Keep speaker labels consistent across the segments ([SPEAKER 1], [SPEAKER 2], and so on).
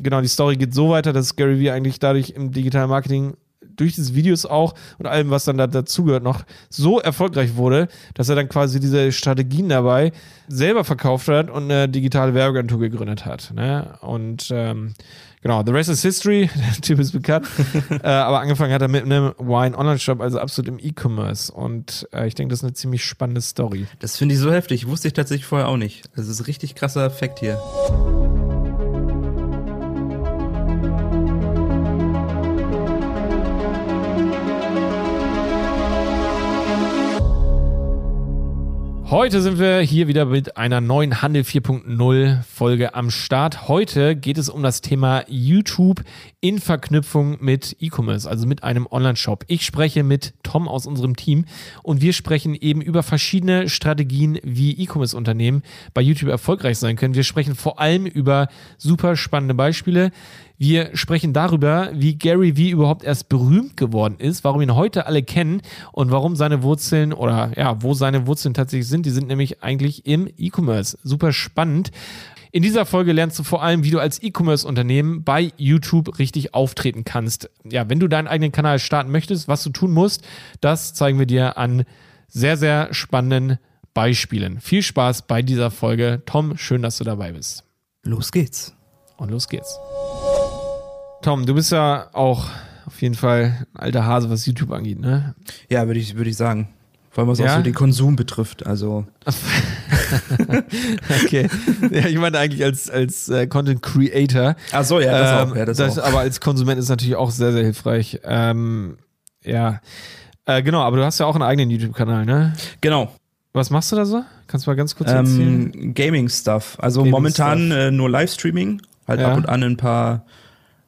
[SPEAKER 1] genau, die Story geht so weiter, dass Gary Vee eigentlich dadurch im digitalen Marketing durch diese Videos auch und allem, was dann da dazugehört, noch so erfolgreich wurde, dass er dann quasi diese Strategien dabei selber verkauft hat und eine digitale Werbeagentur gegründet hat. Ne? Und ähm, genau, the rest is history, der Typ ist bekannt. äh, aber angefangen hat er mit einem Wine-Online-Shop, also absolut im E-Commerce. Und äh, ich denke, das ist eine ziemlich spannende Story.
[SPEAKER 2] Das finde ich so heftig. Wusste ich tatsächlich vorher auch nicht. Das ist ein richtig krasser Effekt hier.
[SPEAKER 1] Heute sind wir hier wieder mit einer neuen Handel 4.0 Folge am Start. Heute geht es um das Thema YouTube in Verknüpfung mit E-Commerce, also mit einem Online-Shop. Ich spreche mit Tom aus unserem Team und wir sprechen eben über verschiedene Strategien, wie E-Commerce-Unternehmen bei YouTube erfolgreich sein können. Wir sprechen vor allem über super spannende Beispiele. Wir sprechen darüber, wie Gary Vee überhaupt erst berühmt geworden ist, warum ihn heute alle kennen und warum seine Wurzeln oder ja, wo seine Wurzeln tatsächlich sind. Die sind nämlich eigentlich im E-Commerce. Super spannend. In dieser Folge lernst du vor allem, wie du als E-Commerce-Unternehmen bei YouTube richtig auftreten kannst. Ja, wenn du deinen eigenen Kanal starten möchtest, was du tun musst, das zeigen wir dir an sehr, sehr spannenden Beispielen. Viel Spaß bei dieser Folge. Tom, schön, dass du dabei bist.
[SPEAKER 2] Los geht's.
[SPEAKER 1] Und los geht's. Tom, du bist ja auch auf jeden Fall ein alter Hase, was YouTube angeht, ne?
[SPEAKER 2] Ja, würde ich, würd ich sagen. Vor allem was
[SPEAKER 1] Ja?
[SPEAKER 2] auch so den Konsum betrifft. Also
[SPEAKER 1] okay. Ja, ich meine eigentlich als, als äh, Content Creator.
[SPEAKER 2] Ach so, ja, das
[SPEAKER 1] Ähm,
[SPEAKER 2] auch. Ja, das auch.
[SPEAKER 1] Aber als Konsument ist natürlich auch sehr, sehr hilfreich. Ähm, ja. Äh, genau, aber du hast ja auch einen eigenen YouTube-Kanal, ne?
[SPEAKER 2] Genau.
[SPEAKER 1] Was machst du da so? Kannst du mal ganz kurz erzählen?
[SPEAKER 2] Ähm, Gaming-Stuff. Also
[SPEAKER 1] Gaming
[SPEAKER 2] momentan äh, nur Livestreaming. Halt
[SPEAKER 1] Ja.
[SPEAKER 2] ab und an ein paar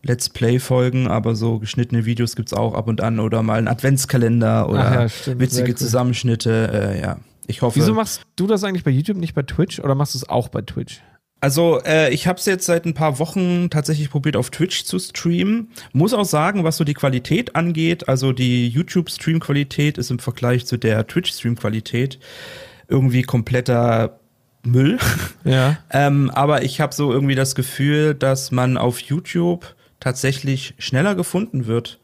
[SPEAKER 2] Let's Play-Folgen, aber so geschnittene Videos gibt's auch ab und an oder mal ein Adventskalender oder
[SPEAKER 1] ja, stimmt.
[SPEAKER 2] Witzige
[SPEAKER 1] cool.
[SPEAKER 2] Zusammenschnitte. Äh, ja, ich hoffe.
[SPEAKER 1] Wieso machst du das eigentlich bei YouTube, nicht bei Twitch? Oder machst du es auch bei Twitch?
[SPEAKER 2] Also, äh, ich habe es jetzt seit ein paar Wochen tatsächlich probiert, auf Twitch zu streamen. Muss auch sagen, was so die Qualität angeht, also die YouTube-Stream-Qualität ist im Vergleich zu der Twitch-Stream-Qualität irgendwie kompletter Müll.
[SPEAKER 1] Ja.
[SPEAKER 2] ähm, aber ich habe so irgendwie das Gefühl, dass man auf YouTube tatsächlich schneller gefunden wird.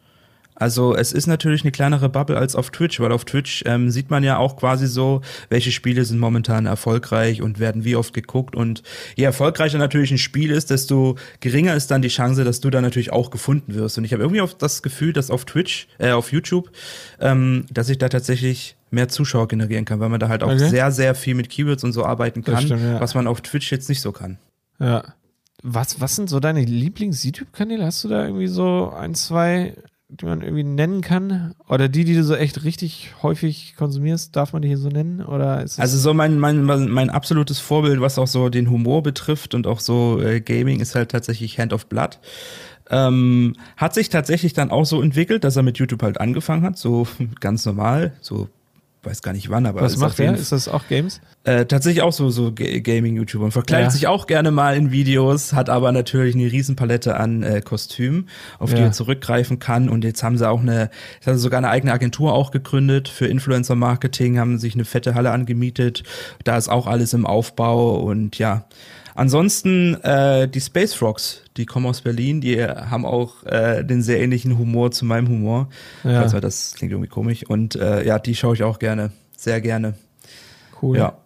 [SPEAKER 2] Also es ist natürlich eine kleinere Bubble als auf Twitch, weil auf Twitch ähm, sieht man ja auch quasi so, welche Spiele sind momentan erfolgreich und werden wie oft geguckt. Und je erfolgreicher natürlich ein Spiel ist, desto geringer ist dann die Chance, dass du da natürlich auch gefunden wirst. Und ich habe irgendwie auch das Gefühl, dass auf Twitch, äh, auf YouTube, ähm, dass ich da tatsächlich mehr Zuschauer generieren kann, weil man da halt auch
[SPEAKER 1] Okay.
[SPEAKER 2] sehr, sehr viel mit Keywords und so arbeiten kann,
[SPEAKER 1] stimmt, ja.
[SPEAKER 2] was man auf Twitch jetzt nicht so kann.
[SPEAKER 1] Ja. Was, was sind so deine Lieblings-YouTube-Kanäle? Hast du da irgendwie so ein, zwei, die man irgendwie nennen kann? Oder die, die du so echt richtig häufig konsumierst, darf man die hier so nennen? Oder
[SPEAKER 2] Also so mein, mein, mein mein absolutes Vorbild, was auch so den Humor betrifft und auch so äh, Gaming, ist halt tatsächlich Hand of Blood. Ähm, hat sich tatsächlich dann auch so entwickelt, dass er mit YouTube halt angefangen hat, so ganz normal, so weiß gar nicht wann, aber
[SPEAKER 1] was macht der? Ist das auch Games?
[SPEAKER 2] äh, tatsächlich auch so, so Ga- Gaming-YouTuber und verkleidet
[SPEAKER 1] Ja.
[SPEAKER 2] sich auch gerne mal in Videos, hat aber natürlich eine Riesenpalette an äh, Kostümen, auf die
[SPEAKER 1] Ja.
[SPEAKER 2] er zurückgreifen kann. Und jetzt haben sie auch eine, jetzt haben sie sogar eine eigene Agentur auch gegründet für Influencer-Marketing, haben sich eine fette Halle angemietet. Da ist auch alles im Aufbau und ja. Ansonsten äh, die Space Frogs, die kommen aus Berlin, die haben auch äh, den sehr ähnlichen Humor zu meinem Humor.
[SPEAKER 1] Ja.
[SPEAKER 2] Also das klingt irgendwie komisch. Und äh, ja, die schaue ich auch gerne, sehr gerne.
[SPEAKER 1] Cool.
[SPEAKER 2] Ja,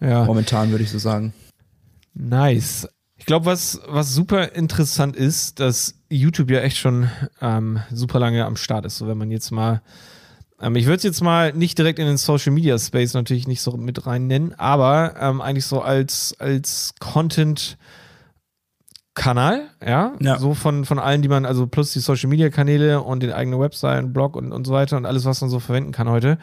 [SPEAKER 1] ja.
[SPEAKER 2] momentan würde ich so sagen.
[SPEAKER 1] Nice. Ich glaube, was, was super interessant ist, dass YouTube ja echt schon ähm, super lange am Start ist. So, wenn man jetzt mal, ähm, ich würde es jetzt mal nicht direkt in den Social Media Space natürlich nicht so mit rein nennen, aber ähm, eigentlich so als, als Content Kanal, ja,
[SPEAKER 2] Ja.
[SPEAKER 1] so von, von allen, die man, also plus die Social Media Kanäle und den eigenen Website und Blog und, und so weiter und alles, was man so verwenden kann heute,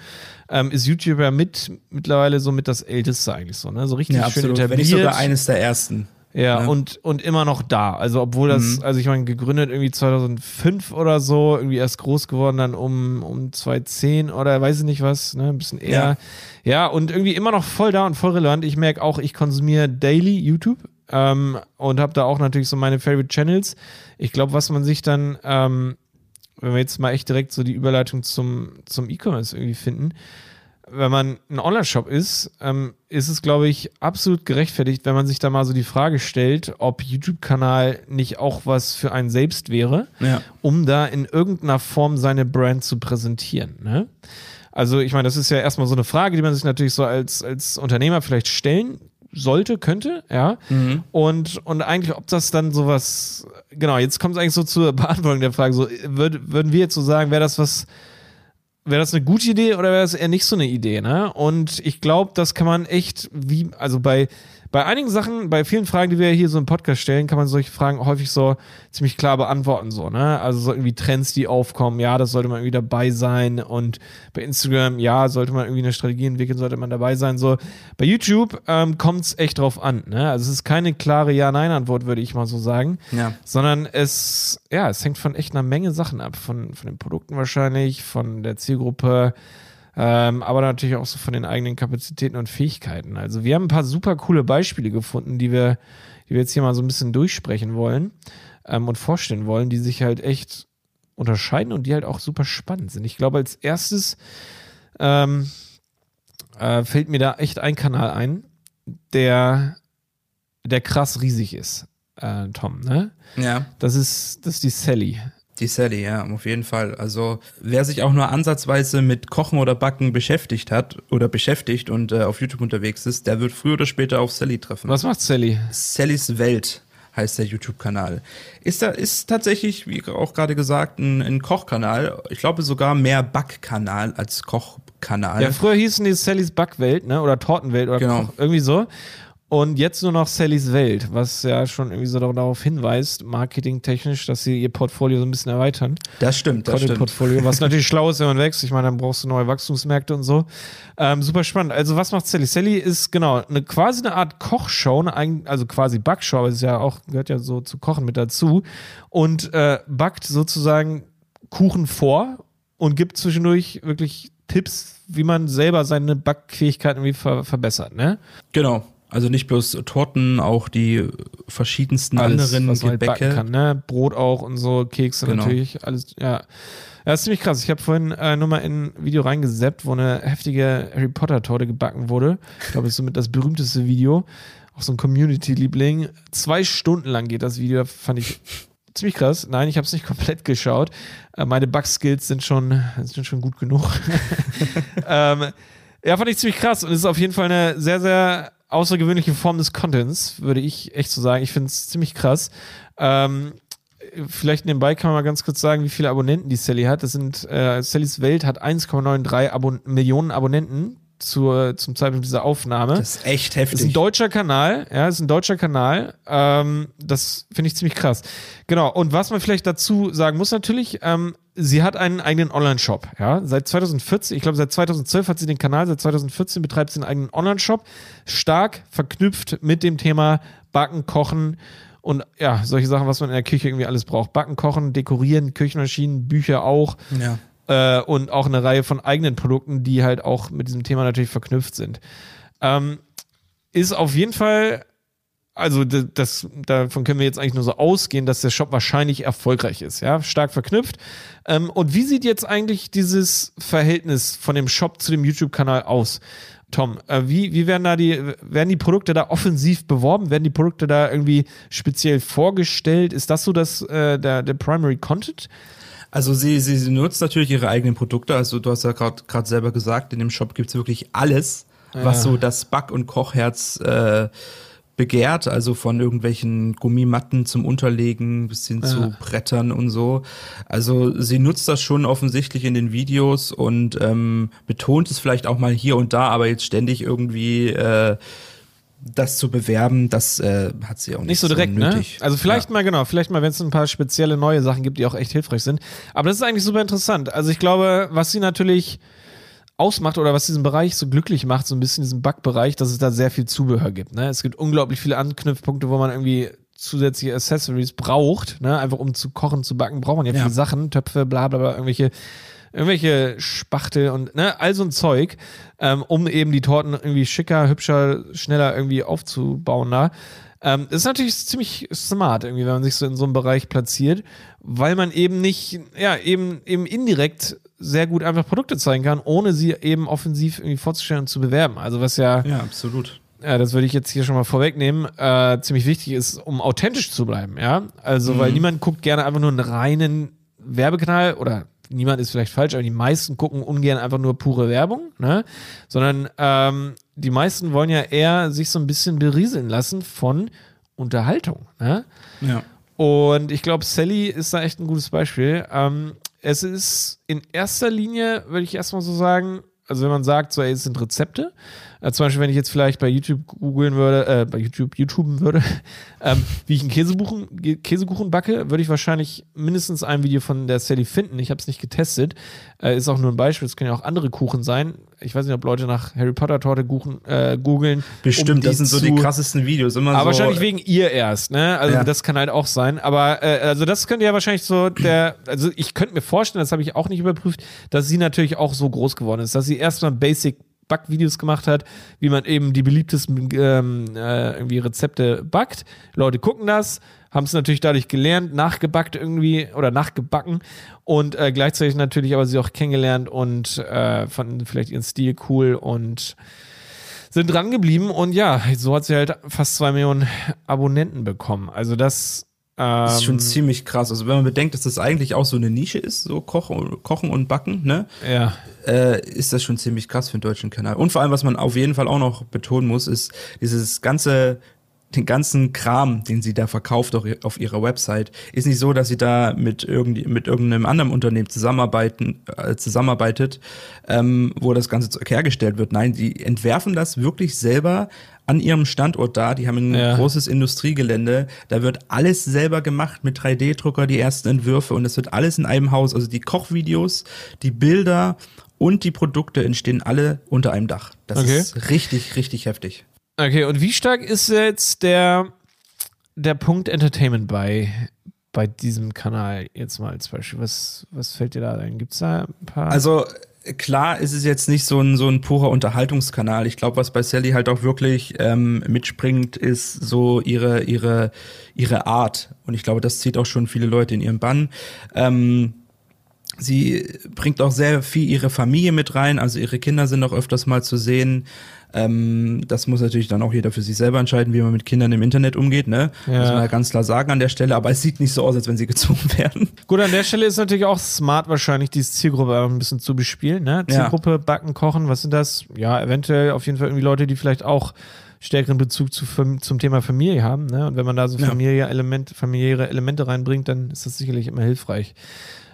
[SPEAKER 1] ähm, ist YouTube ja mit mittlerweile so mit das älteste eigentlich so, ne, so richtig
[SPEAKER 2] Ja,
[SPEAKER 1] schön
[SPEAKER 2] absolut.
[SPEAKER 1] etabliert.
[SPEAKER 2] Wenn nicht sogar eines der ersten.
[SPEAKER 1] Ja,
[SPEAKER 2] Ja.
[SPEAKER 1] Und, und immer noch da. Also, obwohl das,
[SPEAKER 2] Mhm.
[SPEAKER 1] also ich meine, gegründet irgendwie 2005 oder so, irgendwie erst groß geworden, dann um, um 2010 oder weiß ich nicht was, ne, ein bisschen eher. Ja. und irgendwie immer noch voll da und voll relevant. Ich merke auch, ich konsumiere daily YouTube ähm, und habe da auch natürlich so meine Favorite Channels. Ich glaube, was man sich dann, ähm, wenn wir jetzt mal echt direkt so die Überleitung zum, zum E-Commerce irgendwie finden, wenn man ein Online-Shop ist, ähm, ist es, glaube ich, absolut gerechtfertigt, wenn man sich da mal so die Frage stellt, ob YouTube-Kanal nicht auch was für einen selbst wäre,
[SPEAKER 2] Ja.
[SPEAKER 1] um da in irgendeiner Form seine Brand zu präsentieren. Ne? Also, ich meine, das ist ja erstmal so eine Frage, die man sich natürlich so als, als Unternehmer vielleicht stellen sollte, könnte, ja. Und, und eigentlich, ob das dann sowas, genau, jetzt kommt es eigentlich so zur Beantwortung der Frage, so, würd, würden wir jetzt so sagen, wäre das was, wäre das eine gute Idee oder wäre das eher nicht so eine Idee, ne? Und ich glaube, das kann man echt, wie, also bei, bei einigen Sachen, bei vielen Fragen, die wir hier so im Podcast stellen, kann man solche Fragen häufig so ziemlich klar beantworten, so, ne? Also so irgendwie Trends, die aufkommen, ja, das sollte man irgendwie dabei sein und bei Instagram, ja, sollte man irgendwie eine Strategie entwickeln, sollte man dabei sein, so. Bei YouTube ähm, kommt es echt drauf an, ne? Also es ist keine klare Ja-Nein-Antwort, würde ich mal so sagen
[SPEAKER 2] Ja.
[SPEAKER 1] sondern es, ja, es hängt von echt einer Menge Sachen ab. Von, von den Produkten wahrscheinlich, von der Zielgruppe, ähm, aber natürlich auch so von den eigenen Kapazitäten und Fähigkeiten. Also wir haben ein paar super coole Beispiele gefunden, die wir, die wir jetzt hier mal so ein bisschen durchsprechen wollen ähm, und vorstellen wollen, die sich halt echt unterscheiden und die halt auch super spannend sind. Ich glaube, als erstes ähm, äh, fällt mir da echt ein Kanal ein, der, der krass riesig ist, äh, Tom, ne?
[SPEAKER 2] Ja.
[SPEAKER 1] Das ist, das ist die Sally.
[SPEAKER 2] Die Sally, ja, auf jeden Fall. Also wer sich auch nur ansatzweise mit Kochen oder Backen beschäftigt hat oder beschäftigt und äh, auf YouTube unterwegs ist, der wird früher oder später auf Sally treffen.
[SPEAKER 1] Was macht Sally?
[SPEAKER 2] Sallys Welt heißt der YouTube-Kanal. Ist da ist tatsächlich, wie auch gerade gesagt, ein, ein Kochkanal. Ich glaube sogar mehr Backkanal als Kochkanal.
[SPEAKER 1] Ja, früher hießen die Sallys Backwelt, ne? Oder Tortenwelt oder
[SPEAKER 2] Genau.
[SPEAKER 1] Koch, irgendwie so. Und jetzt nur noch Sallys Welt, was ja schon irgendwie so darauf hinweist, marketingtechnisch, dass sie ihr Portfolio so ein bisschen erweitern.
[SPEAKER 2] das stimmt, das stimmt.
[SPEAKER 1] Content-Portfolio, was natürlich schlau ist, wenn man wächst. Ich meine, dann brauchst du neue Wachstumsmärkte und so. Ähm, super spannend. Also, was macht Sally? Sally ist genau eine quasi eine Art Kochshow, eine, also quasi Backshow, aber es ist ja auch, gehört ja so zu Kochen mit dazu. Und äh, backt sozusagen Kuchen vor und gibt zwischendurch wirklich Tipps, wie man selber seine Backfähigkeiten irgendwie ver verbessert, ne?
[SPEAKER 2] Genau. Also nicht bloß Torten, auch die verschiedensten anderen
[SPEAKER 1] was man halt backen
[SPEAKER 2] Gebäcke.
[SPEAKER 1] kann, ne? Brot auch und so, Kekse
[SPEAKER 2] Genau.
[SPEAKER 1] natürlich, alles, ja. Ja, ist ziemlich krass. Ich habe vorhin äh, nur mal in ein Video reingeseppt, wo eine heftige Harry Potter Torte gebacken wurde. Ich glaube, das ist somit das berühmteste Video. Auch so ein Community-Liebling. Zwei Stunden lang geht das Video, fand ich ziemlich krass. Nein, ich habe es nicht komplett geschaut. Äh, meine Backskills sind schon, sind schon gut genug. ähm, ja, fand ich ziemlich krass und es ist auf jeden Fall eine sehr, sehr außergewöhnliche Form des Contents, würde ich echt so sagen. Ich finde es ziemlich krass. Ähm, vielleicht nebenbei kann man mal ganz kurz sagen, wie viele Abonnenten die Sally hat. Das sind, äh, Sallys Welt hat 1,93 Abon Millionen Abonnenten zur, zum Zeitpunkt dieser Aufnahme.
[SPEAKER 2] Das ist echt
[SPEAKER 1] Das ist ein
[SPEAKER 2] heftig.
[SPEAKER 1] deutscher Kanal, ja, das ist ein deutscher Kanal. Ähm, das finde ich ziemlich krass. Genau. Und was man vielleicht dazu sagen muss natürlich, ähm, sie hat einen eigenen Online-Shop, ja. Seit 2014, ich glaube seit 2012 hat sie den Kanal, seit 2014 betreibt sie einen eigenen Online-Shop. Stark verknüpft mit dem Thema Backen, Kochen und ja, solche Sachen, was man in der Küche irgendwie alles braucht. Backen, Kochen, Dekorieren, Küchenmaschinen, Bücher auch
[SPEAKER 2] ja.
[SPEAKER 1] Äh, und auch eine Reihe von eigenen Produkten, die halt auch mit diesem Thema natürlich verknüpft sind. Ähm, ist auf jeden Fall, also das, davon können wir jetzt eigentlich nur so ausgehen, dass der Shop wahrscheinlich erfolgreich ist, ja, stark verknüpft. Ähm, und wie sieht jetzt eigentlich dieses Verhältnis von dem Shop zu dem YouTube-Kanal aus? Tom, äh, wie, wie werden da die, werden die Produkte da offensiv beworben? Werden die Produkte da irgendwie speziell vorgestellt? Ist das so das, äh, der, der Primary Content?
[SPEAKER 2] Also sie, sie, sie nutzt natürlich ihre eigenen Produkte. Also du hast ja gerade selber gesagt, in dem Shop gibt's wirklich alles, was so das Back- und Kochherz äh, begehrt. Also von irgendwelchen Gummimatten zum Unterlegen bis hin zu Brettern und so. Also sie nutzt das schon offensichtlich in den Videos und ähm, betont es vielleicht auch mal hier und da, aber jetzt ständig irgendwie äh, das zu bewerben, das äh, hat sie auch nicht,
[SPEAKER 1] Nicht so direkt, ne?
[SPEAKER 2] nötig.
[SPEAKER 1] Also vielleicht
[SPEAKER 2] Ja.
[SPEAKER 1] mal, genau, vielleicht mal, wenn es ein paar spezielle neue Sachen gibt, die auch echt hilfreich sind. Aber das ist eigentlich super interessant. Also ich glaube, was sie natürlich ausmacht oder was diesen Bereich so glücklich macht, so ein bisschen diesen Backbereich, dass es da sehr viel Zubehör gibt. Ne? Es gibt unglaublich viele Anknüpfpunkte, wo man irgendwie zusätzliche Accessories braucht, ne? einfach um zu kochen, zu backen, braucht man ja,
[SPEAKER 2] Ja.
[SPEAKER 1] viele Sachen, Töpfe, bla bla bla, irgendwelche irgendwelche Spachtel und ne, all so ein Zeug, ähm, um eben die Torten irgendwie schicker, hübscher, schneller irgendwie aufzubauen da. Ähm, das ist natürlich ziemlich smart, irgendwie, wenn man sich so in so einem Bereich platziert, weil man eben nicht, ja, eben, eben indirekt sehr gut einfach Produkte zeigen kann, ohne sie eben offensiv irgendwie vorzustellen und zu bewerben. Also was ja.
[SPEAKER 2] Ja, absolut.
[SPEAKER 1] Ja, das würde ich jetzt hier schon mal vorwegnehmen, äh, ziemlich wichtig ist, um authentisch zu bleiben, ja. Also, mhm. weil niemand guckt gerne einfach nur einen reinen Werbekanal oder niemand ist vielleicht falsch, aber die meisten gucken ungern einfach nur pure Werbung, ne? Sondern ähm, die meisten wollen ja eher sich so ein bisschen berieseln lassen von Unterhaltung, ne?
[SPEAKER 2] Ja.
[SPEAKER 1] Und ich glaube, Sally ist da echt ein gutes Beispiel. Ähm, es ist in erster Linie, würde ich erstmal so sagen, also wenn man sagt, so, ey, es sind Rezepte, äh, zum Beispiel, wenn ich jetzt vielleicht bei YouTube googeln würde, äh, bei YouTube YouTuben würde, ähm, wie ich einen Käsekuchen, Käsekuchen backe, würde ich wahrscheinlich mindestens ein Video von der Sally finden. Ich habe es nicht getestet. Äh, ist auch nur ein Beispiel. Es können ja auch andere Kuchen sein. Ich weiß nicht, ob Leute nach Harry Potter Torte äh, googeln.
[SPEAKER 2] Bestimmt, um das sind so die krassesten Videos. Immer
[SPEAKER 1] aber
[SPEAKER 2] so
[SPEAKER 1] wahrscheinlich wegen ihr erst, ne? Also ja. das kann halt auch sein. Aber äh, also das könnte ja wahrscheinlich so der, also ich könnte mir vorstellen, das habe ich auch nicht überprüft, dass sie natürlich auch so groß geworden ist, dass sie erstmal Basic Backvideos gemacht hat, wie man eben die beliebtesten ähm, äh, irgendwie Rezepte backt. Leute gucken das, haben es natürlich dadurch gelernt, nachgebackt irgendwie oder nachgebacken und äh, gleichzeitig natürlich aber sie auch kennengelernt und äh, fanden vielleicht ihren Stil cool und sind dran geblieben und ja, so hat sie halt fast zwei Millionen Abonnenten bekommen. Also das
[SPEAKER 2] das ist schon ähm, ziemlich krass. Also wenn man bedenkt, dass das eigentlich auch so eine Nische ist, so Kochen, Kochen und Backen, ne?
[SPEAKER 1] Ja.
[SPEAKER 2] Äh, ist das schon ziemlich krass für den deutschen Kanal. Und vor allem, was man auf jeden Fall auch noch betonen muss, ist dieses ganze den ganzen Kram, den sie da verkauft auf ihrer Website, ist nicht so, dass sie da mit, irgend, mit irgendeinem anderen Unternehmen zusammenarbeiten, äh, zusammenarbeitet, ähm, wo das Ganze hergestellt wird. Nein, die entwerfen das wirklich selber an ihrem Standort da. Die haben ein ja. großes Industriegelände. Da wird alles selber gemacht mit 3D-Drucker, die ersten Entwürfe und es wird alles in einem Haus. Also die Kochvideos, die Bilder und die Produkte entstehen alle unter einem Dach. Das okay. ist richtig, richtig heftig.
[SPEAKER 1] Okay, und wie stark ist jetzt der, der Punkt Entertainment bei, bei diesem Kanal jetzt mal als Beispiel? Was, was fällt dir da ein? Gibt es da ein paar?
[SPEAKER 2] Also klar ist es jetzt nicht so ein, so ein purer Unterhaltungskanal. Ich glaube, was bei Sally halt auch wirklich ähm, mitspringt, ist so ihre, ihre, ihre Art. Und ich glaube, das zieht auch schon viele Leute in ihren Bann. Ähm, sie bringt auch sehr viel ihre Familie mit rein. Also ihre Kinder sind auch öfters mal zu sehen. Ähm, das muss natürlich dann auch jeder für sich selber entscheiden, wie man mit Kindern im Internet umgeht, ne? Ja. Muss man ja ganz klar sagen an der Stelle, aber es sieht nicht so aus, als wenn sie gezwungen werden.
[SPEAKER 1] Gut, an der Stelle ist natürlich auch smart wahrscheinlich, diese Zielgruppe ein bisschen zu bespielen, ne? Zielgruppe, ja. Backen, Kochen, was sind das? Ja, eventuell auf jeden Fall irgendwie Leute, die vielleicht auch stärkeren Bezug zu, zum Thema Familie haben. Ne? Und wenn man da so familiäre, Element, familiäre Elemente reinbringt, dann ist das sicherlich immer hilfreich.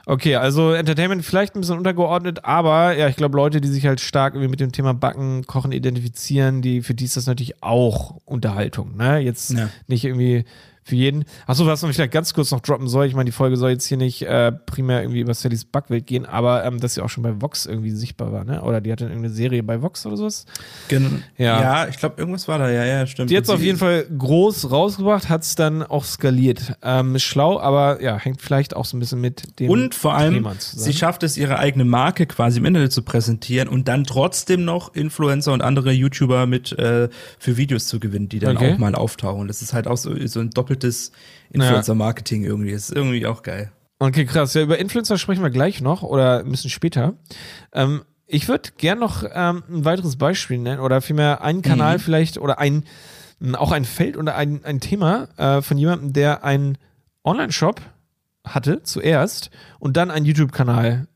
[SPEAKER 1] Okay, also Entertainment vielleicht ein bisschen untergeordnet, aber ja, ich glaube, Leute, die sich halt stark irgendwie mit dem Thema Backen, Kochen identifizieren, die, für die ist das natürlich auch Unterhaltung, ne? Jetzt ja. nicht irgendwie für jeden. Achso, was man vielleicht ganz kurz noch droppen soll, ich meine, die Folge soll jetzt hier nicht äh, primär irgendwie über Sallys Backwelt gehen, aber ähm, dass sie auch schon bei Vox irgendwie sichtbar war, ne? Oder die hatte irgendeine Serie bei Vox oder sowas.
[SPEAKER 2] Genau. Ja, ja ich glaube, irgendwas war da, ja, ja, stimmt.
[SPEAKER 1] Die hat es auf jeden Fall groß rausgebracht, hat es dann auch skaliert. Ähm, schlau, aber ja, hängt vielleicht auch so ein bisschen mit dem
[SPEAKER 2] Und vor allem, sie schafft es, ihre eigene Marke quasi im Internet zu präsentieren und dann trotzdem noch Influencer und andere YouTuber mit äh, für Videos zu gewinnen, die dann okay. auch mal auftauchen. Das ist halt auch so, so ein doppel doppeltes Influencer-Marketing irgendwie. Das ist irgendwie auch geil.
[SPEAKER 1] Okay, krass. Ja, über Influencer sprechen wir gleich noch oder ein bisschen später. Ähm, ich würde gern noch ähm, ein weiteres Beispiel nennen oder vielmehr einen Kanal mhm. vielleicht oder ein, auch ein Feld oder ein, ein Thema äh, von jemandem, der einen Online-Shop hatte zuerst und dann einen YouTube-Kanal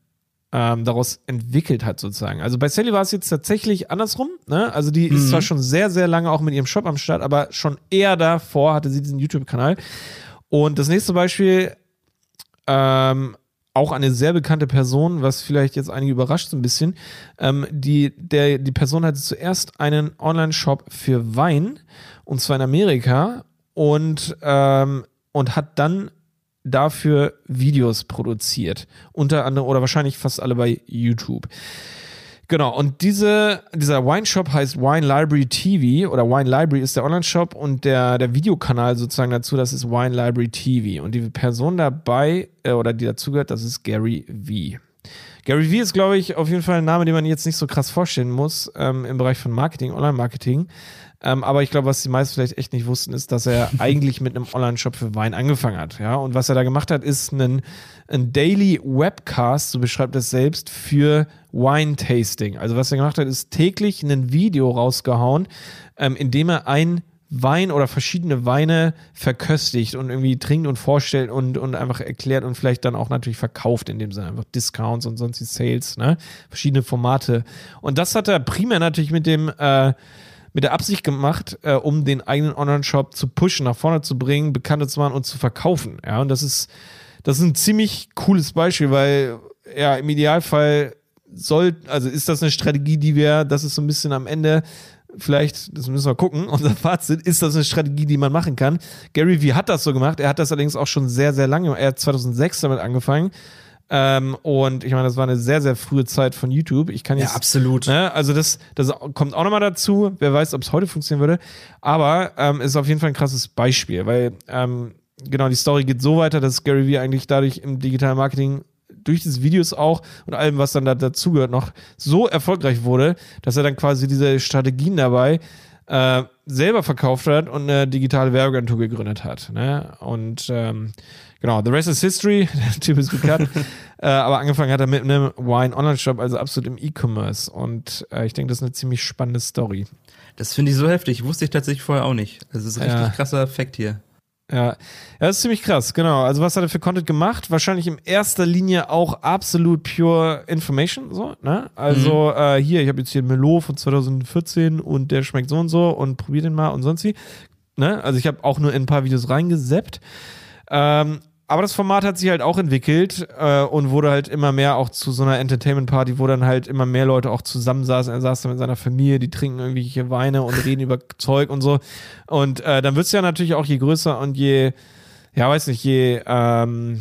[SPEAKER 1] ähm, daraus entwickelt hat, sozusagen. Also bei Sally war es jetzt tatsächlich andersrum. Ne? Also die mhm. ist zwar schon sehr, sehr lange auch mit ihrem Shop am Start, aber schon eher davor hatte sie diesen YouTube-Kanal. Und das nächste Beispiel, ähm, auch eine sehr bekannte Person, was vielleicht jetzt einige überrascht so ein bisschen. Ähm, die, der, die Person hatte zuerst einen Online-Shop für Wein, und zwar in Amerika, und, ähm, und hat dann dafür Videos produziert. Unter anderem oder wahrscheinlich fast alle bei YouTube. Genau, und diese, dieser Wine-Shop heißt Wine Library TV oder Wine Library ist der Online-Shop und der, der Videokanal sozusagen dazu, das ist Wine Library TV. Und die Person dabei äh, oder die dazugehört, das ist Gary V. Gary V ist, glaube ich, auf jeden Fall ein Name, den man jetzt nicht so krass vorstellen muss ähm, im Bereich von Marketing, Online-Marketing. Ähm, aber ich glaube, was die meisten vielleicht echt nicht wussten, ist, dass er eigentlich mit einem Online-Shop für Wein angefangen hat. Ja, und was er da gemacht hat, ist einen, ein Daily Webcast, so beschreibt er es selbst, für Wine-Tasting. Also was er gemacht hat, ist täglich ein Video rausgehauen, ähm, in dem er ein Wein oder verschiedene Weine verköstigt und irgendwie trinkt und vorstellt und, und einfach erklärt und vielleicht dann auch natürlich verkauft, in dem Sinne einfach Discounts und sonst die Sales, ne? Verschiedene Formate. Und das hat er primär natürlich mit dem, äh, mit der Absicht gemacht, äh, um den eigenen Online-Shop zu pushen, nach vorne zu bringen, bekannter zu machen und zu verkaufen. Ja, und das ist, das ist ein ziemlich cooles Beispiel, weil ja, im Idealfall soll, also ist das eine Strategie, die wir, das ist so ein bisschen am Ende vielleicht, das müssen wir gucken, unser Fazit, ist das eine Strategie, die man machen kann. Gary Vee hat das so gemacht, er hat das allerdings auch schon sehr, sehr lange, er hat 2006 damit angefangen. Ähm, und ich meine, das war eine sehr, sehr frühe Zeit von YouTube. Ich kann jetzt.
[SPEAKER 2] Ja, absolut.
[SPEAKER 1] Ne, also das, das kommt auch nochmal dazu. Wer weiß, ob es heute funktionieren würde. Aber ähm, ist auf jeden Fall ein krasses Beispiel, weil ähm, genau die Story geht so weiter, dass Gary Vee eigentlich dadurch im digitalen Marketing durch diese Videos auch und allem, was dann da dazugehört, noch so erfolgreich wurde, dass er dann quasi diese Strategien dabei äh, selber verkauft hat und eine digitale Werbeagentur gegründet hat. Ne? Und ähm, genau, the rest is history, der Typ ist bekannt. äh, aber angefangen hat er mit einem Wine-Online-Shop, also absolut im E-Commerce. Und äh, ich denke, das ist eine ziemlich spannende Story.
[SPEAKER 2] Das finde ich so heftig. Wusste ich tatsächlich vorher auch nicht. Das ist ein richtig ja. krasser Effekt hier.
[SPEAKER 1] Ja. ja, das ist ziemlich krass, genau. Also was hat er für Content gemacht? Wahrscheinlich in erster Linie auch absolut pure Information, so, ne? Also mhm. äh, hier, ich habe jetzt hier einen Melo von 2014 und der schmeckt so und so und probier den mal und sonst wie, ne? Also ich habe auch nur in ein paar Videos reingeseppt. Ähm, aber das Format hat sich halt auch entwickelt äh, und wurde halt immer mehr auch zu so einer Entertainment-Party, wo dann halt immer mehr Leute auch zusammensaßen. Er saß da mit seiner Familie, die trinken irgendwelche Weine und reden über Zeug und so. Und äh, dann wird's ja natürlich auch je größer und je, ja, weiß nicht, je, ähm,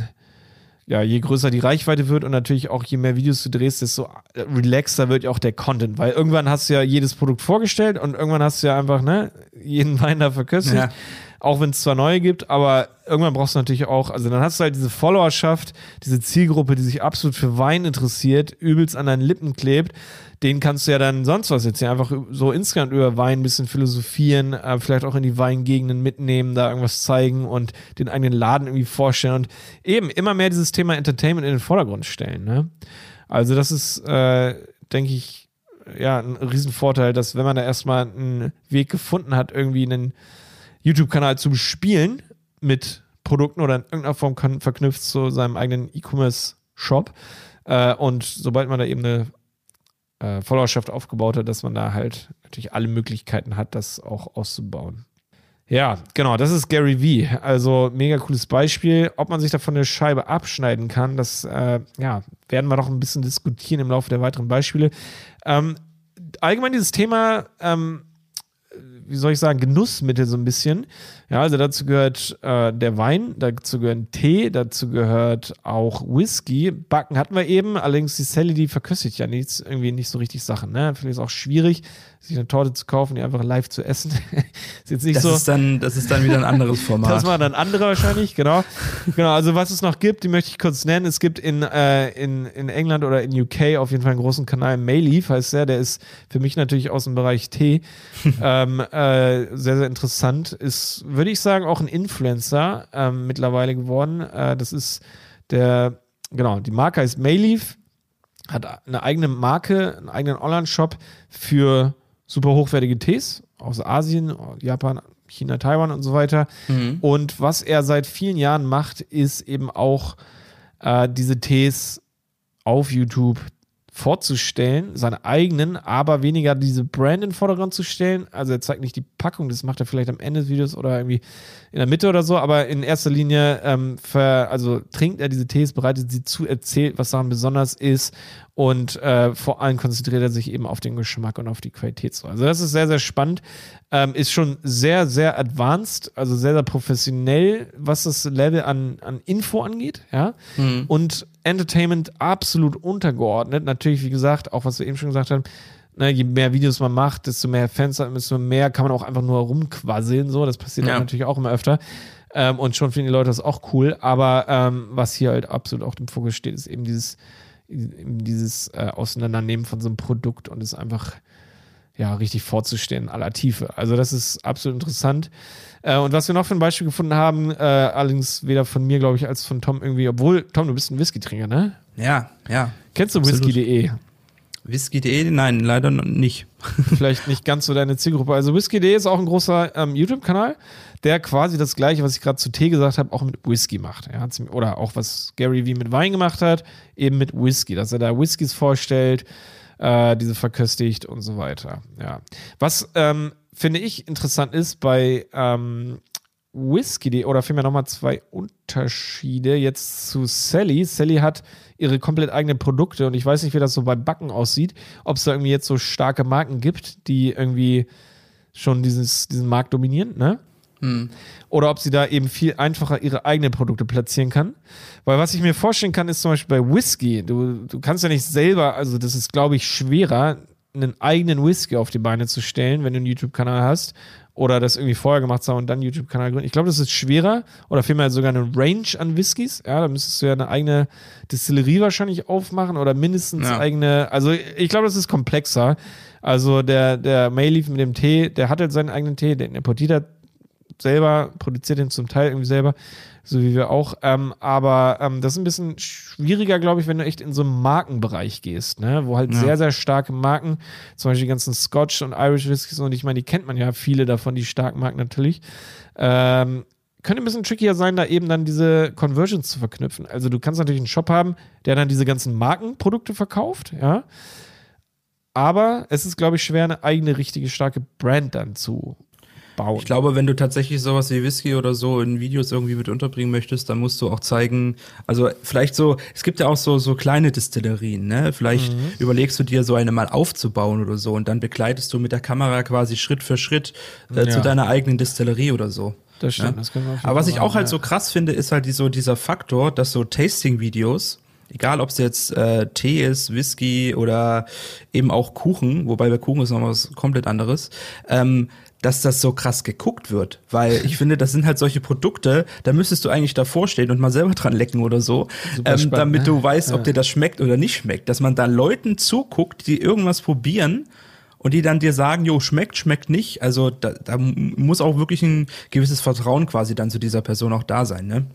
[SPEAKER 1] ja, je größer die Reichweite wird und natürlich auch je mehr Videos du drehst, desto relaxer wird ja auch der Content, weil irgendwann hast du ja jedes Produkt vorgestellt und irgendwann hast du ja einfach, ne, jeden Wein da verköstigt. Ja auch wenn es zwar neue gibt, aber irgendwann brauchst du natürlich auch, also dann hast du halt diese Followerschaft, diese Zielgruppe, die sich absolut für Wein interessiert, übelst an deinen Lippen klebt. Den kannst du ja dann sonst was jetzt hier einfach so insgesamt über Wein ein bisschen philosophieren, äh, vielleicht auch in die Weingegenden mitnehmen, da irgendwas zeigen und den eigenen Laden irgendwie vorstellen und eben immer mehr dieses Thema Entertainment in den Vordergrund stellen. Ne? Also das ist, äh, denke ich, ja, ein Riesenvorteil, dass wenn man da erstmal einen Weg gefunden hat, irgendwie einen YouTube-Kanal zu bespielen mit Produkten oder in irgendeiner Form kann, verknüpft zu seinem eigenen E-Commerce-Shop. Äh, und sobald man da eben eine äh, Followerschaft aufgebaut hat, dass man da halt natürlich alle Möglichkeiten hat, das auch auszubauen. Ja, genau, das ist Gary Vee. Also mega cooles Beispiel. Ob man sich davon eine Scheibe abschneiden kann, das äh, ja, werden wir noch ein bisschen diskutieren im Laufe der weiteren Beispiele. Ähm, allgemein dieses Thema ähm, wie soll ich sagen, Genussmittel so ein bisschen. Ja, also dazu gehört äh, der Wein, dazu gehört Tee, dazu gehört auch Whisky. Backen hatten wir eben, allerdings die Sally, die verköstigt ja nichts, irgendwie nicht so richtig Sachen. Ne? Finde ich auch schwierig sich eine Torte zu kaufen, die einfach live zu essen.
[SPEAKER 2] ist jetzt nicht das so. Ist dann, das ist dann wieder ein anderes Format.
[SPEAKER 1] das war dann andere wahrscheinlich, genau. genau, also was es noch gibt, die möchte ich kurz nennen. Es gibt in, äh, in, in England oder in UK auf jeden Fall einen großen Kanal, Mayleaf heißt der, der ist für mich natürlich aus dem Bereich Tee ähm, äh, sehr, sehr interessant. Ist, würde ich sagen, auch ein Influencer ähm, mittlerweile geworden. Äh, das ist der, genau, die Marke heißt Mayleaf hat eine eigene Marke, einen eigenen Online-Shop für super hochwertige Tees aus Asien, Japan, China, Taiwan und so weiter. Mhm. Und was er seit vielen Jahren macht, ist eben auch äh, diese Tees auf YouTube vorzustellen, seine eigenen, aber weniger diese Brand in den Vordergrund zu stellen. Also er zeigt nicht die Packung, das macht er vielleicht am Ende des Videos oder irgendwie in der Mitte oder so, aber in erster Linie ähm, ver, also trinkt er diese Tees, bereitet sie zu, erzählt, was daran besonders ist und äh, vor allem konzentriert er sich eben auf den Geschmack und auf die Qualität. Also das ist sehr, sehr spannend. Ähm, ist schon sehr, sehr advanced, also sehr, sehr professionell, was das Level an, an Info angeht, ja. Mhm. Und Entertainment absolut untergeordnet. Natürlich, wie gesagt, auch was wir eben schon gesagt haben, ne, je mehr Videos man macht, desto mehr Fans hat, desto mehr kann man auch einfach nur rumquasseln. So, das passiert ja. natürlich auch immer öfter. Ähm, und schon finden die Leute das auch cool. Aber ähm, was hier halt absolut auch im Fokus steht, ist eben dieses dieses äh, Auseinandernehmen von so einem Produkt und es einfach ja, richtig vorzustellen in aller Tiefe. Also das ist absolut interessant. Äh, und was wir noch für ein Beispiel gefunden haben, äh, allerdings weder von mir, glaube ich, als von Tom irgendwie, obwohl, Tom, du bist ein Whisky-Trinker, ne?
[SPEAKER 2] Ja, ja.
[SPEAKER 1] Kennst du whisky.de?
[SPEAKER 2] Whisky.de? Nein, leider nicht.
[SPEAKER 1] Vielleicht nicht ganz so deine Zielgruppe. Also Whisky.de ist auch ein großer ähm, YouTube-Kanal, der quasi das gleiche, was ich gerade zu Tee gesagt habe, auch mit Whisky macht. Ja, oder auch was Gary Vee mit Wein gemacht hat, eben mit Whisky, dass er da Whiskys vorstellt, äh, diese verköstigt und so weiter. Ja. Was ähm, finde ich interessant ist bei ähm, Whisky, oder vielmehr nochmal zwei Unterschiede jetzt zu Sally. Sally hat ihre komplett eigenen Produkte und ich weiß nicht, wie das so beim Backen aussieht, ob es da irgendwie jetzt so starke Marken gibt, die irgendwie schon dieses, diesen Markt dominieren, ne? Hm. Oder ob sie da eben viel einfacher ihre eigenen Produkte platzieren kann. Weil was ich mir vorstellen kann, ist zum Beispiel bei Whisky. Du, du kannst ja nicht selber, also das ist, glaube ich, schwerer, einen eigenen Whisky auf die Beine zu stellen, wenn du einen YouTube-Kanal hast oder das irgendwie vorher gemacht haben und dann YouTube-Kanal gründen. Ich glaube, das ist schwerer oder vielmehr sogar eine Range an Whiskys. Ja, da müsstest du ja eine eigene Distillerie wahrscheinlich aufmachen oder mindestens ja. eigene. Also ich glaube, das ist komplexer. Also der, der Mayleaf mit dem Tee, der hat halt seinen eigenen Tee, den importiert er selber, produziert den zum Teil irgendwie selber so wie wir auch. Ähm, aber ähm, das ist ein bisschen schwieriger, glaube ich, wenn du echt in so einen Markenbereich gehst, ne? wo halt ja. sehr, sehr starke Marken, zum Beispiel die ganzen Scotch und Irish Whiskys, und ich meine, die kennt man ja, viele davon, die starken Marken natürlich. Ähm, könnte ein bisschen trickier sein, da eben dann diese Conversions zu verknüpfen. Also du kannst natürlich einen Shop haben, der dann diese ganzen Markenprodukte verkauft, ja. Aber es ist, glaube ich, schwer, eine eigene, richtige, starke Brand dann zu bauen.
[SPEAKER 2] Ich glaube, wenn du tatsächlich sowas wie Whisky oder so in Videos irgendwie mit unterbringen möchtest, dann musst du auch zeigen, also vielleicht so, es gibt ja auch so, so kleine Distillerien, ne? Vielleicht mhm. überlegst du dir so eine mal aufzubauen oder so und dann begleitest du mit der Kamera quasi Schritt für Schritt äh, ja. zu deiner eigenen Distillerie oder so.
[SPEAKER 1] Das stimmt, ja? das können wir
[SPEAKER 2] Aber was ich auch halt ja. so krass finde, ist halt die, so dieser Faktor, dass so Tasting-Videos, egal ob es jetzt äh, Tee ist, Whisky oder eben auch Kuchen, wobei bei Kuchen ist noch was komplett anderes, ähm, dass das so krass geguckt wird. Weil ich finde, das sind halt solche Produkte, da müsstest du eigentlich davor stehen und mal selber dran lecken oder so, ähm, spannend, damit ne? du weißt, ob dir das schmeckt oder nicht schmeckt. Dass man da Leuten zuguckt, die irgendwas probieren und die dann dir sagen, jo, schmeckt, schmeckt nicht. Also da, da muss auch wirklich ein gewisses Vertrauen quasi dann zu dieser Person auch da sein, ne?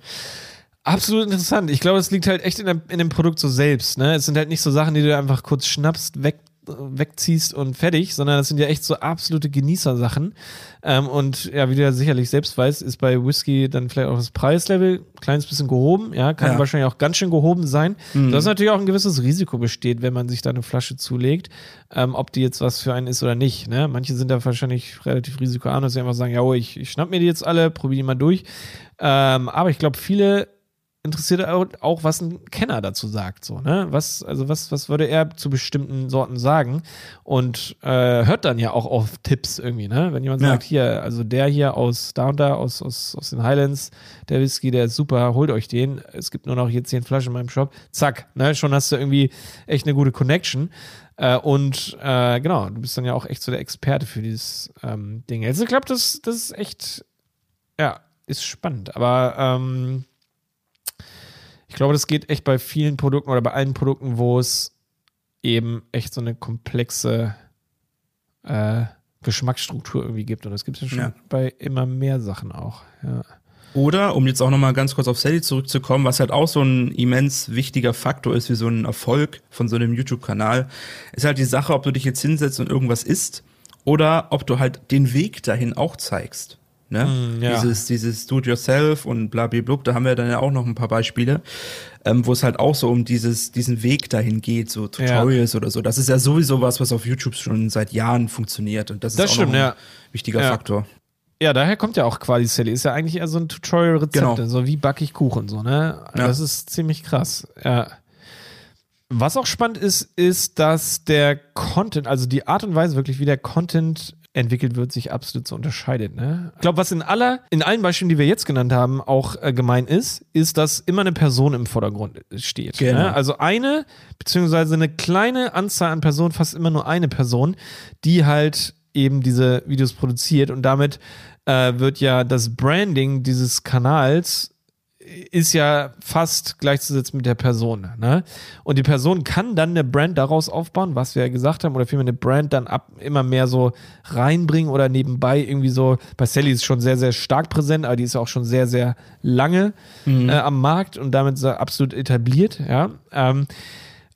[SPEAKER 1] Absolut interessant. Ich glaube, es liegt halt echt in, der, in dem Produkt so selbst. Ne? Es sind halt nicht so Sachen, die du einfach kurz schnappst, weg wegziehst und fertig, sondern das sind ja echt so absolute Genießersachen. Ähm, und ja, wie du ja sicherlich selbst weißt, ist bei Whisky dann vielleicht auch das Preislevel ein kleines bisschen gehoben. Ja, kann ja. wahrscheinlich auch ganz schön gehoben sein. Mhm. Dass natürlich auch ein gewisses Risiko besteht, wenn man sich da eine Flasche zulegt, ähm, ob die jetzt was für einen ist oder nicht. Ne? Manche sind da wahrscheinlich relativ risikoarm, dass sie einfach sagen, ja, oh, ich, ich schnapp mir die jetzt alle, probiere die mal durch. Ähm, aber ich glaube, viele interessiert auch, was ein Kenner dazu sagt. So, ne? Was, also was, was würde er zu bestimmten Sorten sagen? Und äh, hört dann ja auch auf Tipps irgendwie, ne? Wenn jemand ja. sagt, hier, also der hier aus da und da, aus, aus, aus den Highlands, der Whisky, der ist super, holt euch den. Es gibt nur noch hier zehn Flaschen in meinem Shop. Zack, ne? Schon hast du irgendwie echt eine gute Connection. Äh, und äh, genau, du bist dann ja auch echt so der Experte für dieses ähm, Ding. Also ich glaube, das, das ist echt, ja, ist spannend. Aber ähm, ich glaube, das geht echt bei vielen Produkten oder bei allen Produkten, wo es eben echt so eine komplexe äh, Geschmacksstruktur irgendwie gibt. Und das gibt es ja schon ja. bei immer mehr Sachen auch. Ja.
[SPEAKER 2] Oder, um jetzt auch nochmal ganz kurz auf Sally zurückzukommen, was halt auch so ein immens wichtiger Faktor ist für so einen Erfolg von so einem YouTube-Kanal, ist halt die Sache, ob du dich jetzt hinsetzt und irgendwas isst oder ob du halt den Weg dahin auch zeigst. Ne? Mm, ja. Dieses, dieses Do-it-yourself und blablablub, da haben wir dann ja auch noch ein paar Beispiele, ähm, wo es halt auch so um dieses, diesen Weg dahin geht, so Tutorials ja. oder so. Das ist ja sowieso was, was auf YouTube schon seit Jahren funktioniert und das, das ist auch stimmt, ein ja. wichtiger Faktor.
[SPEAKER 1] Ja, daher kommt ja auch quasi Sally. Ist ja eigentlich eher so ein Tutorial-Rezept, genau. so wie backe ich Kuchen, so, ne? Das ist ziemlich krass, ja. Was auch spannend ist, ist, dass der Content, also die Art und Weise wirklich, wie der Content entwickelt wird, sich absolut so unterscheidet. Ne? Ich glaube, was in aller, in allen Beispielen, die wir jetzt genannt haben, auch äh, gemein ist, ist, dass immer eine Person im Vordergrund steht. Ne? Genau. Ne? Also eine, beziehungsweise eine kleine Anzahl an Personen, fast immer nur eine Person, die halt eben diese Videos produziert und damit äh, wird ja das Branding dieses Kanals ist ja fast gleichzusetzen mit der Person. Ne? Und die Person kann dann eine Brand daraus aufbauen, was wir ja gesagt haben, oder vielmehr eine Brand dann ab immer mehr so reinbringen oder nebenbei irgendwie so. Bei Sally ist schon sehr, sehr stark präsent, aber die ist auch schon sehr, sehr lange mhm. äh, am Markt und damit absolut etabliert. Ja. Ähm,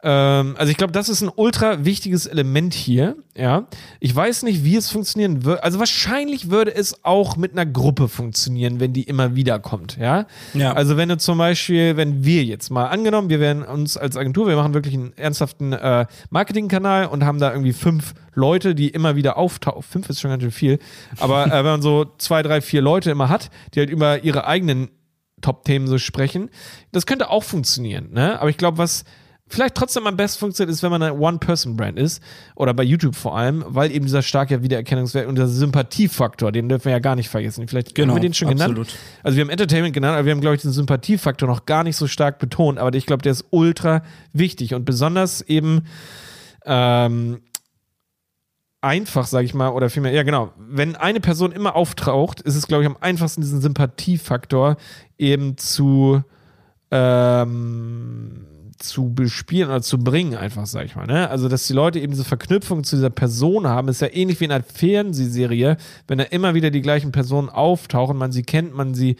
[SPEAKER 1] also ich glaube, das ist ein ultra wichtiges Element hier. Ja, ich weiß nicht, wie es funktionieren würde. Also wahrscheinlich würde es auch mit einer Gruppe funktionieren, wenn die immer wieder kommt. Ja? ja. Also wenn du zum Beispiel, wenn wir jetzt mal angenommen, wir werden uns als Agentur, wir machen wirklich einen ernsthaften äh, Marketingkanal und haben da irgendwie fünf Leute, die immer wieder auftauchen. Fünf ist schon ganz schön viel. Aber äh, wenn man so zwei, drei, vier Leute immer hat, die halt über ihre eigenen Top-Themen so sprechen, das könnte auch funktionieren. Ne? Aber ich glaube, was vielleicht trotzdem am besten funktioniert, ist, wenn man eine One-Person-Brand ist oder bei YouTube vor allem, weil eben dieser starke Wiedererkennungswert und der Sympathiefaktor, den dürfen wir ja gar nicht vergessen. Vielleicht genau, haben wir den schon absolut. genannt. Also wir haben Entertainment genannt, aber wir haben, glaube ich, den Sympathiefaktor noch gar nicht so stark betont, aber ich glaube, der ist ultra wichtig und besonders eben ähm, einfach, sage ich mal, oder vielmehr, ja genau, wenn eine Person immer auftaucht, ist es, glaube ich, am einfachsten, diesen Sympathiefaktor eben zu ähm, zu bespielen oder zu bringen, einfach, sag ich mal. Ne? Also, dass die Leute eben diese Verknüpfung zu dieser Person haben, ist ja ähnlich wie in einer Fernsehserie, wenn da immer wieder die gleichen Personen auftauchen, man sie kennt, man sie,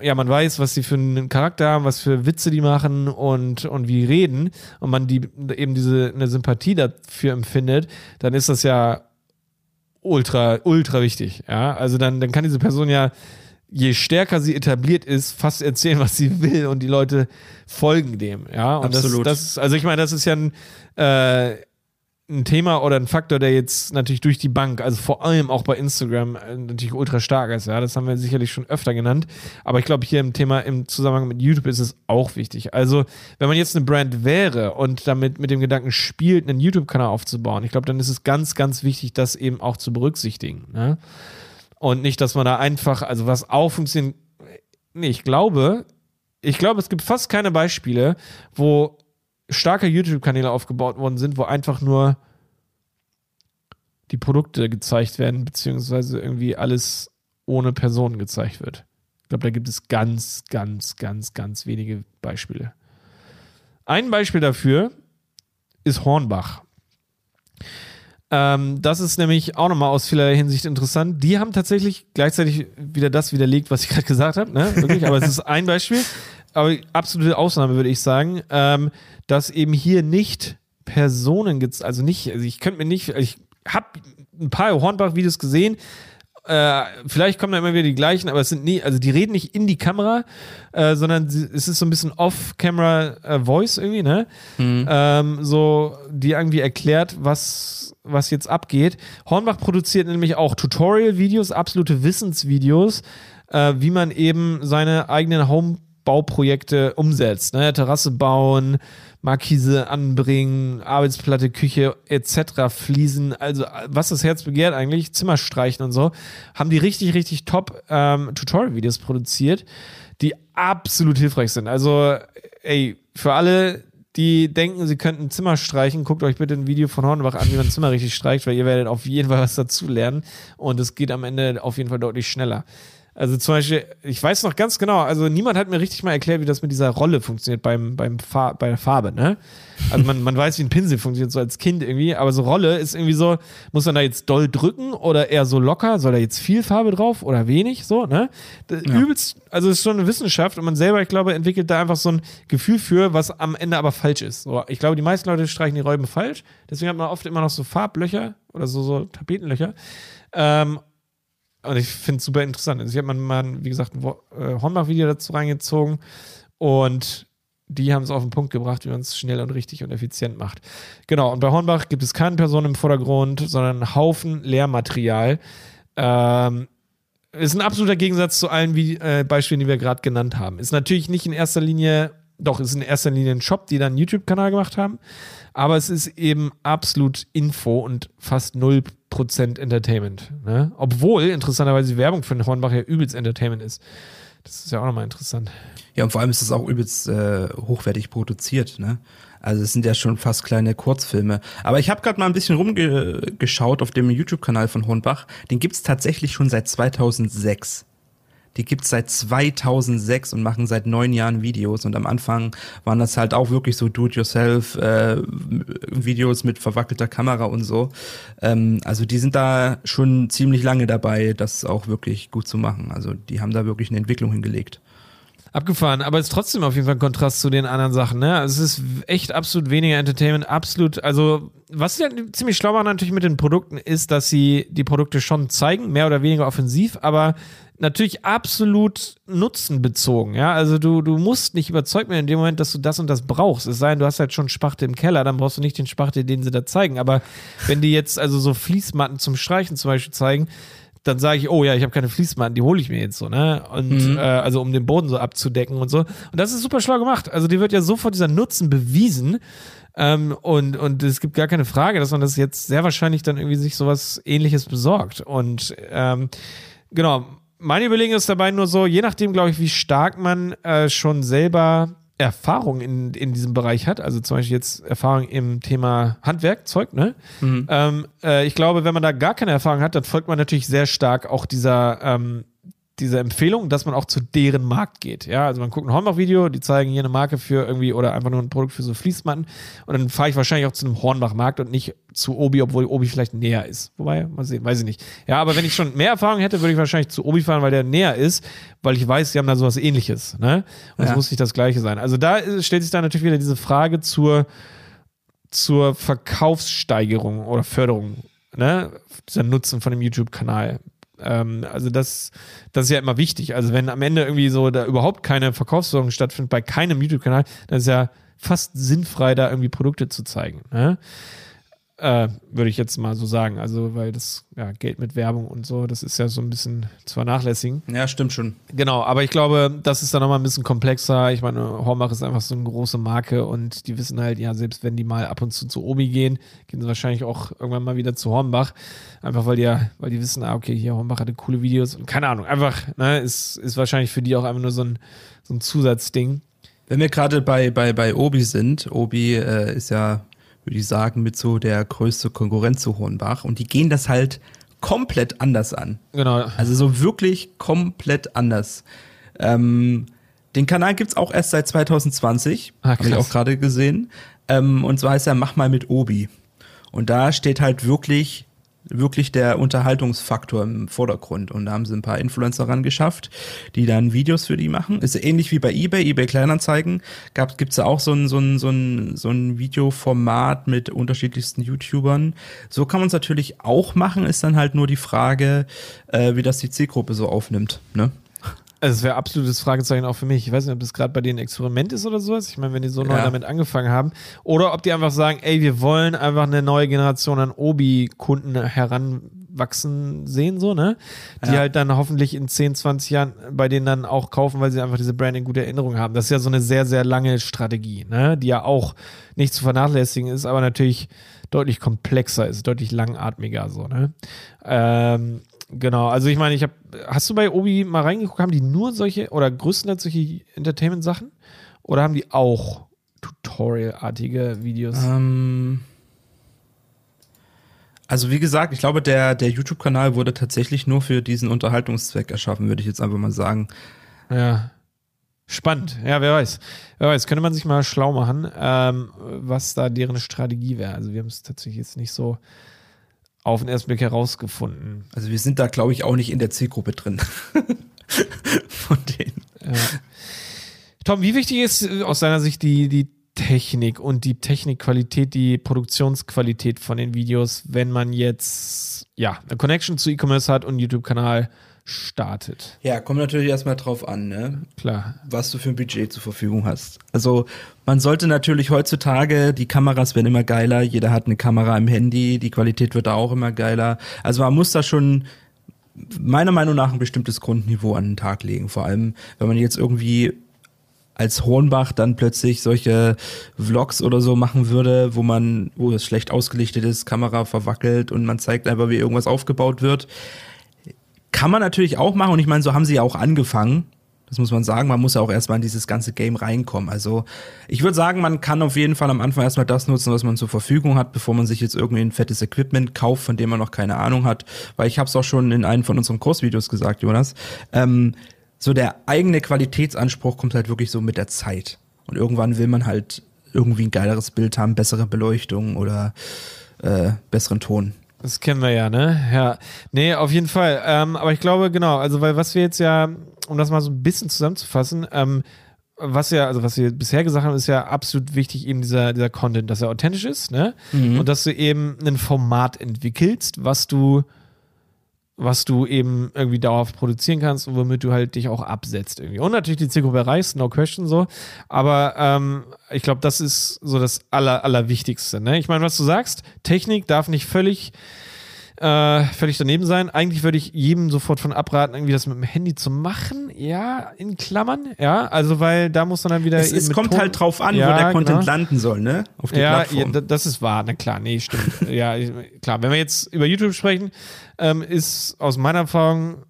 [SPEAKER 1] ja, man weiß, was sie für einen Charakter haben, was für Witze die machen und, und wie reden und man die eben diese eine Sympathie dafür empfindet, dann ist das ja ultra, ultra wichtig. Ja, also dann, dann kann diese Person ja je stärker sie etabliert ist, fast erzählen, was sie will und die Leute folgen dem. Ja, und Absolut. Das, das, also ich meine, das ist ja ein, äh, ein Thema oder ein Faktor, der jetzt natürlich durch die Bank, also vor allem auch bei Instagram, äh, natürlich ultra stark ist. Ja, das haben wir sicherlich schon öfter genannt. Aber ich glaube, hier im Thema, im Zusammenhang mit YouTube ist es auch wichtig. Also, wenn man jetzt eine Brand wäre und damit mit dem Gedanken spielt, einen YouTube-Kanal aufzubauen, ich glaube, dann ist es ganz, ganz wichtig, das eben auch zu berücksichtigen. Ne? Und nicht, dass man da einfach, also was auch funktioniert. Nee, ich glaube, ich glaube, es gibt fast keine Beispiele, wo starke YouTube-Kanäle aufgebaut worden sind, wo einfach nur die Produkte gezeigt werden, beziehungsweise irgendwie alles ohne Personen gezeigt wird. Ich glaube, da gibt es ganz, ganz, ganz, ganz wenige Beispiele. Ein Beispiel dafür ist Hornbach. Ähm, das ist nämlich auch nochmal aus vieler Hinsicht interessant. Die haben tatsächlich gleichzeitig wieder das widerlegt, was ich gerade gesagt habe. Ne? Wirklich, aber es ist ein Beispiel. Aber absolute Ausnahme würde ich sagen, ähm, dass eben hier nicht Personen gibt, also nicht, also ich könnte mir nicht, ich habe ein paar Hornbach-Videos gesehen, äh, vielleicht kommen da immer wieder die gleichen, aber es sind nie, also die reden nicht in die Kamera, äh, sondern es ist so ein bisschen Off-Camera-Voice äh, irgendwie, ne? Mhm. Ähm, so, die irgendwie erklärt, was, was jetzt abgeht. Hornbach produziert nämlich auch Tutorial-Videos, absolute Wissensvideos, äh, wie man eben seine eigenen Home-Bauprojekte umsetzt. Ne? Terrasse bauen, Markise anbringen, Arbeitsplatte, Küche etc., Fliesen, also was das Herz begehrt eigentlich, Zimmer streichen und so, haben die richtig, richtig top ähm, Tutorial-Videos produziert, die absolut hilfreich sind. Also, ey, für alle, die denken, sie könnten Zimmer streichen, guckt euch bitte ein Video von Hornbach an, wie man Zimmer richtig streicht, weil ihr werdet auf jeden Fall was dazu lernen und es geht am Ende auf jeden Fall deutlich schneller. Also zum Beispiel, ich weiß noch ganz genau, also niemand hat mir richtig mal erklärt, wie das mit dieser Rolle funktioniert beim, beim Far bei der Farbe, ne? Also man, man weiß, wie ein Pinsel funktioniert, so als Kind irgendwie, aber so Rolle ist irgendwie so, muss man da jetzt doll drücken oder eher so locker? Soll da jetzt viel Farbe drauf oder wenig? So, ne? Ja. Übelst, also es ist schon eine Wissenschaft und man selber, ich glaube, entwickelt da einfach so ein Gefühl für, was am Ende aber falsch ist. So, ich glaube, die meisten Leute streichen die Räume falsch, deswegen hat man oft immer noch so Farblöcher oder so, so Tapetenlöcher. Ähm, und ich finde es super interessant. Also ich habe mal, wie gesagt, ein äh, Hornbach-Video dazu reingezogen und die haben es auf den Punkt gebracht, wie man es schnell und richtig und effizient macht. Genau, und bei Hornbach gibt es keine Person im Vordergrund, sondern einen Haufen Lehrmaterial. Ähm, ist ein absoluter Gegensatz zu allen wie, äh, Beispielen, die wir gerade genannt haben. Ist natürlich nicht in erster Linie, doch, ist in erster Linie ein Shop, die dann einen YouTube-Kanal gemacht haben, aber es ist eben absolut Info und fast 0% Entertainment. Ne? Obwohl interessanterweise die Werbung für den Hornbach ja übelst Entertainment ist. Das ist ja auch nochmal interessant.
[SPEAKER 2] Ja, und vor allem ist es auch übelst äh, hochwertig produziert. Ne? Also es sind ja schon fast kleine Kurzfilme. Aber ich habe gerade mal ein bisschen rumgeschaut auf dem YouTube-Kanal von Hornbach. Den gibt es tatsächlich schon seit 2006. Die gibt's seit 2006 und machen seit neun Jahren Videos. Und am Anfang waren das halt auch wirklich so Do-it-yourself-Videos äh, mit verwackelter Kamera und so. Ähm, also die sind da schon ziemlich lange dabei, das auch wirklich gut zu machen. Also die haben da wirklich eine Entwicklung hingelegt
[SPEAKER 1] abgefahren, aber es ist trotzdem auf jeden Fall ein Kontrast zu den anderen Sachen. Ne? Also es ist echt absolut weniger Entertainment, absolut. Also was sie halt ziemlich schlau machen natürlich mit den Produkten ist, dass sie die Produkte schon zeigen, mehr oder weniger offensiv, aber natürlich absolut nutzenbezogen. Ja, also du du musst nicht überzeugt werden in dem Moment, dass du das und das brauchst. Es sei denn, du hast halt schon Spachtel im Keller, dann brauchst du nicht den Spachtel, den sie da zeigen. Aber wenn die jetzt also so Fließmatten zum Streichen zum Beispiel zeigen dann sage ich, oh ja, ich habe keine Fließmatten, die hole ich mir jetzt so, ne? Und mhm. äh, also um den Boden so abzudecken und so. Und das ist super schlau gemacht. Also die wird ja sofort dieser Nutzen bewiesen. Ähm, und, und es gibt gar keine Frage, dass man das jetzt sehr wahrscheinlich dann irgendwie sich sowas ähnliches besorgt. Und ähm, genau, meine Überlegung ist dabei nur so, je nachdem, glaube ich, wie stark man äh, schon selber Erfahrung in, in diesem Bereich hat, also zum Beispiel jetzt Erfahrung im Thema Handwerkzeug, ne? Mhm. Ähm, äh, ich glaube, wenn man da gar keine Erfahrung hat, dann folgt man natürlich sehr stark auch dieser ähm, diese Empfehlung, dass man auch zu deren Markt geht. Ja, also man guckt ein Hornbach-Video, die zeigen hier eine Marke für irgendwie oder einfach nur ein Produkt für so Fließmatten und dann fahre ich wahrscheinlich auch zu einem Hornbach-Markt und nicht zu Obi, obwohl Obi vielleicht näher ist. Wobei, mal sehen, weiß ich nicht. Ja, aber wenn ich schon mehr Erfahrung hätte, würde ich wahrscheinlich zu Obi fahren, weil der näher ist, weil ich weiß, sie haben da sowas ähnliches. Ne? Und es ja. muss nicht das gleiche sein. Also da stellt sich dann natürlich wieder diese Frage zur, zur Verkaufssteigerung oder Förderung ne, dieser Nutzen von dem YouTube-Kanal. Ähm, also das, das ist ja immer wichtig. Also wenn am Ende irgendwie so da überhaupt keine Verkaufssorgung stattfindet bei keinem YouTube-Kanal, dann ist ja fast sinnfrei, da irgendwie Produkte zu zeigen. Ne? Äh, Würde ich jetzt mal so sagen. Also, weil das ja, Geld mit Werbung und so, das ist ja so ein bisschen zu vernachlässigen.
[SPEAKER 2] Ja, stimmt schon.
[SPEAKER 1] Genau, aber ich glaube, das ist dann nochmal ein bisschen komplexer. Ich meine, Hormach ist einfach so eine große Marke und die wissen halt, ja, selbst wenn die mal ab und zu zu Obi gehen, gehen sie wahrscheinlich auch irgendwann mal wieder zu Hornbach. Einfach weil die ja, weil die wissen, ah, okay, hier Hornbach hatte coole Videos und keine Ahnung, einfach, ne, ist, ist wahrscheinlich für die auch einfach nur so ein, so ein Zusatzding.
[SPEAKER 2] Wenn wir gerade bei, bei, bei Obi sind, Obi äh, ist ja würde ich sagen, mit so der größte Konkurrenz zu Hornbach. Und die gehen das halt komplett anders an.
[SPEAKER 1] Genau.
[SPEAKER 2] Also so wirklich komplett anders. Ähm, den Kanal gibt's auch erst seit 2020. Ah, Habe ich auch gerade gesehen. Ähm, und zwar heißt er Mach mal mit Obi. Und da steht halt wirklich wirklich der Unterhaltungsfaktor im Vordergrund. Und da haben sie ein paar Influencer ran geschafft, die dann Videos für die machen. Ist ähnlich wie bei eBay, eBay Kleinanzeigen. Gab, gibt's da auch so ein, so ein, so ein, so ein Videoformat mit unterschiedlichsten YouTubern. So kann man es natürlich auch machen, ist dann halt nur die Frage, äh, wie das die Zielgruppe so aufnimmt. Ne?
[SPEAKER 1] Also es wäre absolutes Fragezeichen auch für mich. Ich weiß nicht, ob das gerade bei denen ein Experiment ist oder sowas. Ich meine, wenn die so neu ja. damit angefangen haben. Oder ob die einfach sagen, ey, wir wollen einfach eine neue Generation an Obi-Kunden heranwachsen sehen, so, ne? Die ja. halt dann hoffentlich in 10, 20 Jahren bei denen dann auch kaufen, weil sie einfach diese Brand in gute Erinnerung haben. Das ist ja so eine sehr, sehr lange Strategie, ne? Die ja auch nicht zu vernachlässigen ist, aber natürlich deutlich komplexer ist, deutlich langatmiger, so, ne? Ähm, Genau, also ich meine, ich habe, hast du bei Obi mal reingeguckt, haben die nur solche oder größtenteils solche Entertainment-Sachen? Oder haben die auch Tutorial-artige Videos?
[SPEAKER 2] Ähm, also wie gesagt, ich glaube, der, der YouTube-Kanal wurde tatsächlich nur für diesen Unterhaltungszweck erschaffen, würde ich jetzt einfach mal sagen.
[SPEAKER 1] Ja. Spannend, ja, wer weiß. Wer weiß, könnte man sich mal schlau machen, ähm, was da deren Strategie wäre. Also wir haben es tatsächlich jetzt nicht so auf den ersten Blick herausgefunden.
[SPEAKER 2] Also wir sind da, glaube ich, auch nicht in der Zielgruppe drin. Von denen. Ja.
[SPEAKER 1] Tom, wie wichtig ist äh, aus deiner Sicht die, die Technik und die Technikqualität, die Produktionsqualität von den Videos, wenn man jetzt ja eine Connection zu E-Commerce hat und YouTube-Kanal startet.
[SPEAKER 2] Ja, kommt natürlich erstmal drauf an, ne?
[SPEAKER 1] Klar.
[SPEAKER 2] Was du für ein Budget zur Verfügung hast. Also, man sollte natürlich heutzutage, die Kameras werden immer geiler, jeder hat eine Kamera im Handy, die Qualität wird auch immer geiler. Also, man muss da schon meiner Meinung nach ein bestimmtes Grundniveau an den Tag legen. Vor allem, wenn man jetzt irgendwie als Hornbach dann plötzlich solche Vlogs oder so machen würde, wo man, wo es schlecht ausgelichtet ist, Kamera verwackelt und man zeigt einfach, wie irgendwas aufgebaut wird kann man natürlich auch machen und ich meine, so haben sie ja auch angefangen. Das muss man sagen. Man muss ja auch erstmal in dieses ganze Game reinkommen. Also ich würde sagen, man kann auf jeden Fall am Anfang erstmal das nutzen, was man zur Verfügung hat, bevor man sich jetzt irgendwie ein fettes Equipment kauft, von dem man noch keine Ahnung hat. Weil ich habe es auch schon in einem von unseren Kursvideos gesagt, Jonas. Ähm, so der eigene Qualitätsanspruch kommt halt wirklich so mit der Zeit. Und irgendwann will man halt irgendwie ein geileres Bild haben, bessere Beleuchtung oder äh, besseren Ton.
[SPEAKER 1] Das kennen wir ja, ne? Ja. Nee, auf jeden Fall. Ähm, aber ich glaube, genau, also weil was wir jetzt ja, um das mal so ein bisschen zusammenzufassen, ähm, was ja, also was wir bisher gesagt haben, ist ja absolut wichtig, eben dieser, dieser Content, dass er authentisch ist, ne? Mhm. Und dass du eben ein Format entwickelst, was du was du eben irgendwie dauerhaft produzieren kannst und womit du halt dich auch absetzt irgendwie. Und natürlich die Zielgruppe erreichst, no question so. Aber ähm, ich glaube, das ist so das Aller, Allerwichtigste. Ne? Ich meine, was du sagst, Technik darf nicht völlig äh, völlig daneben sein. Eigentlich würde ich jedem sofort von abraten, irgendwie das mit dem Handy zu machen. Ja, in Klammern. Ja, also weil da muss man dann wieder.
[SPEAKER 2] Es, es kommt Ton halt drauf an, ja, wo der Content genau. landen soll, ne?
[SPEAKER 1] Auf die ja, Plattform. Ja, das ist wahr. Na klar, nee, stimmt. ja, klar. Wenn wir jetzt über YouTube sprechen, ähm, ist aus meiner Erfahrung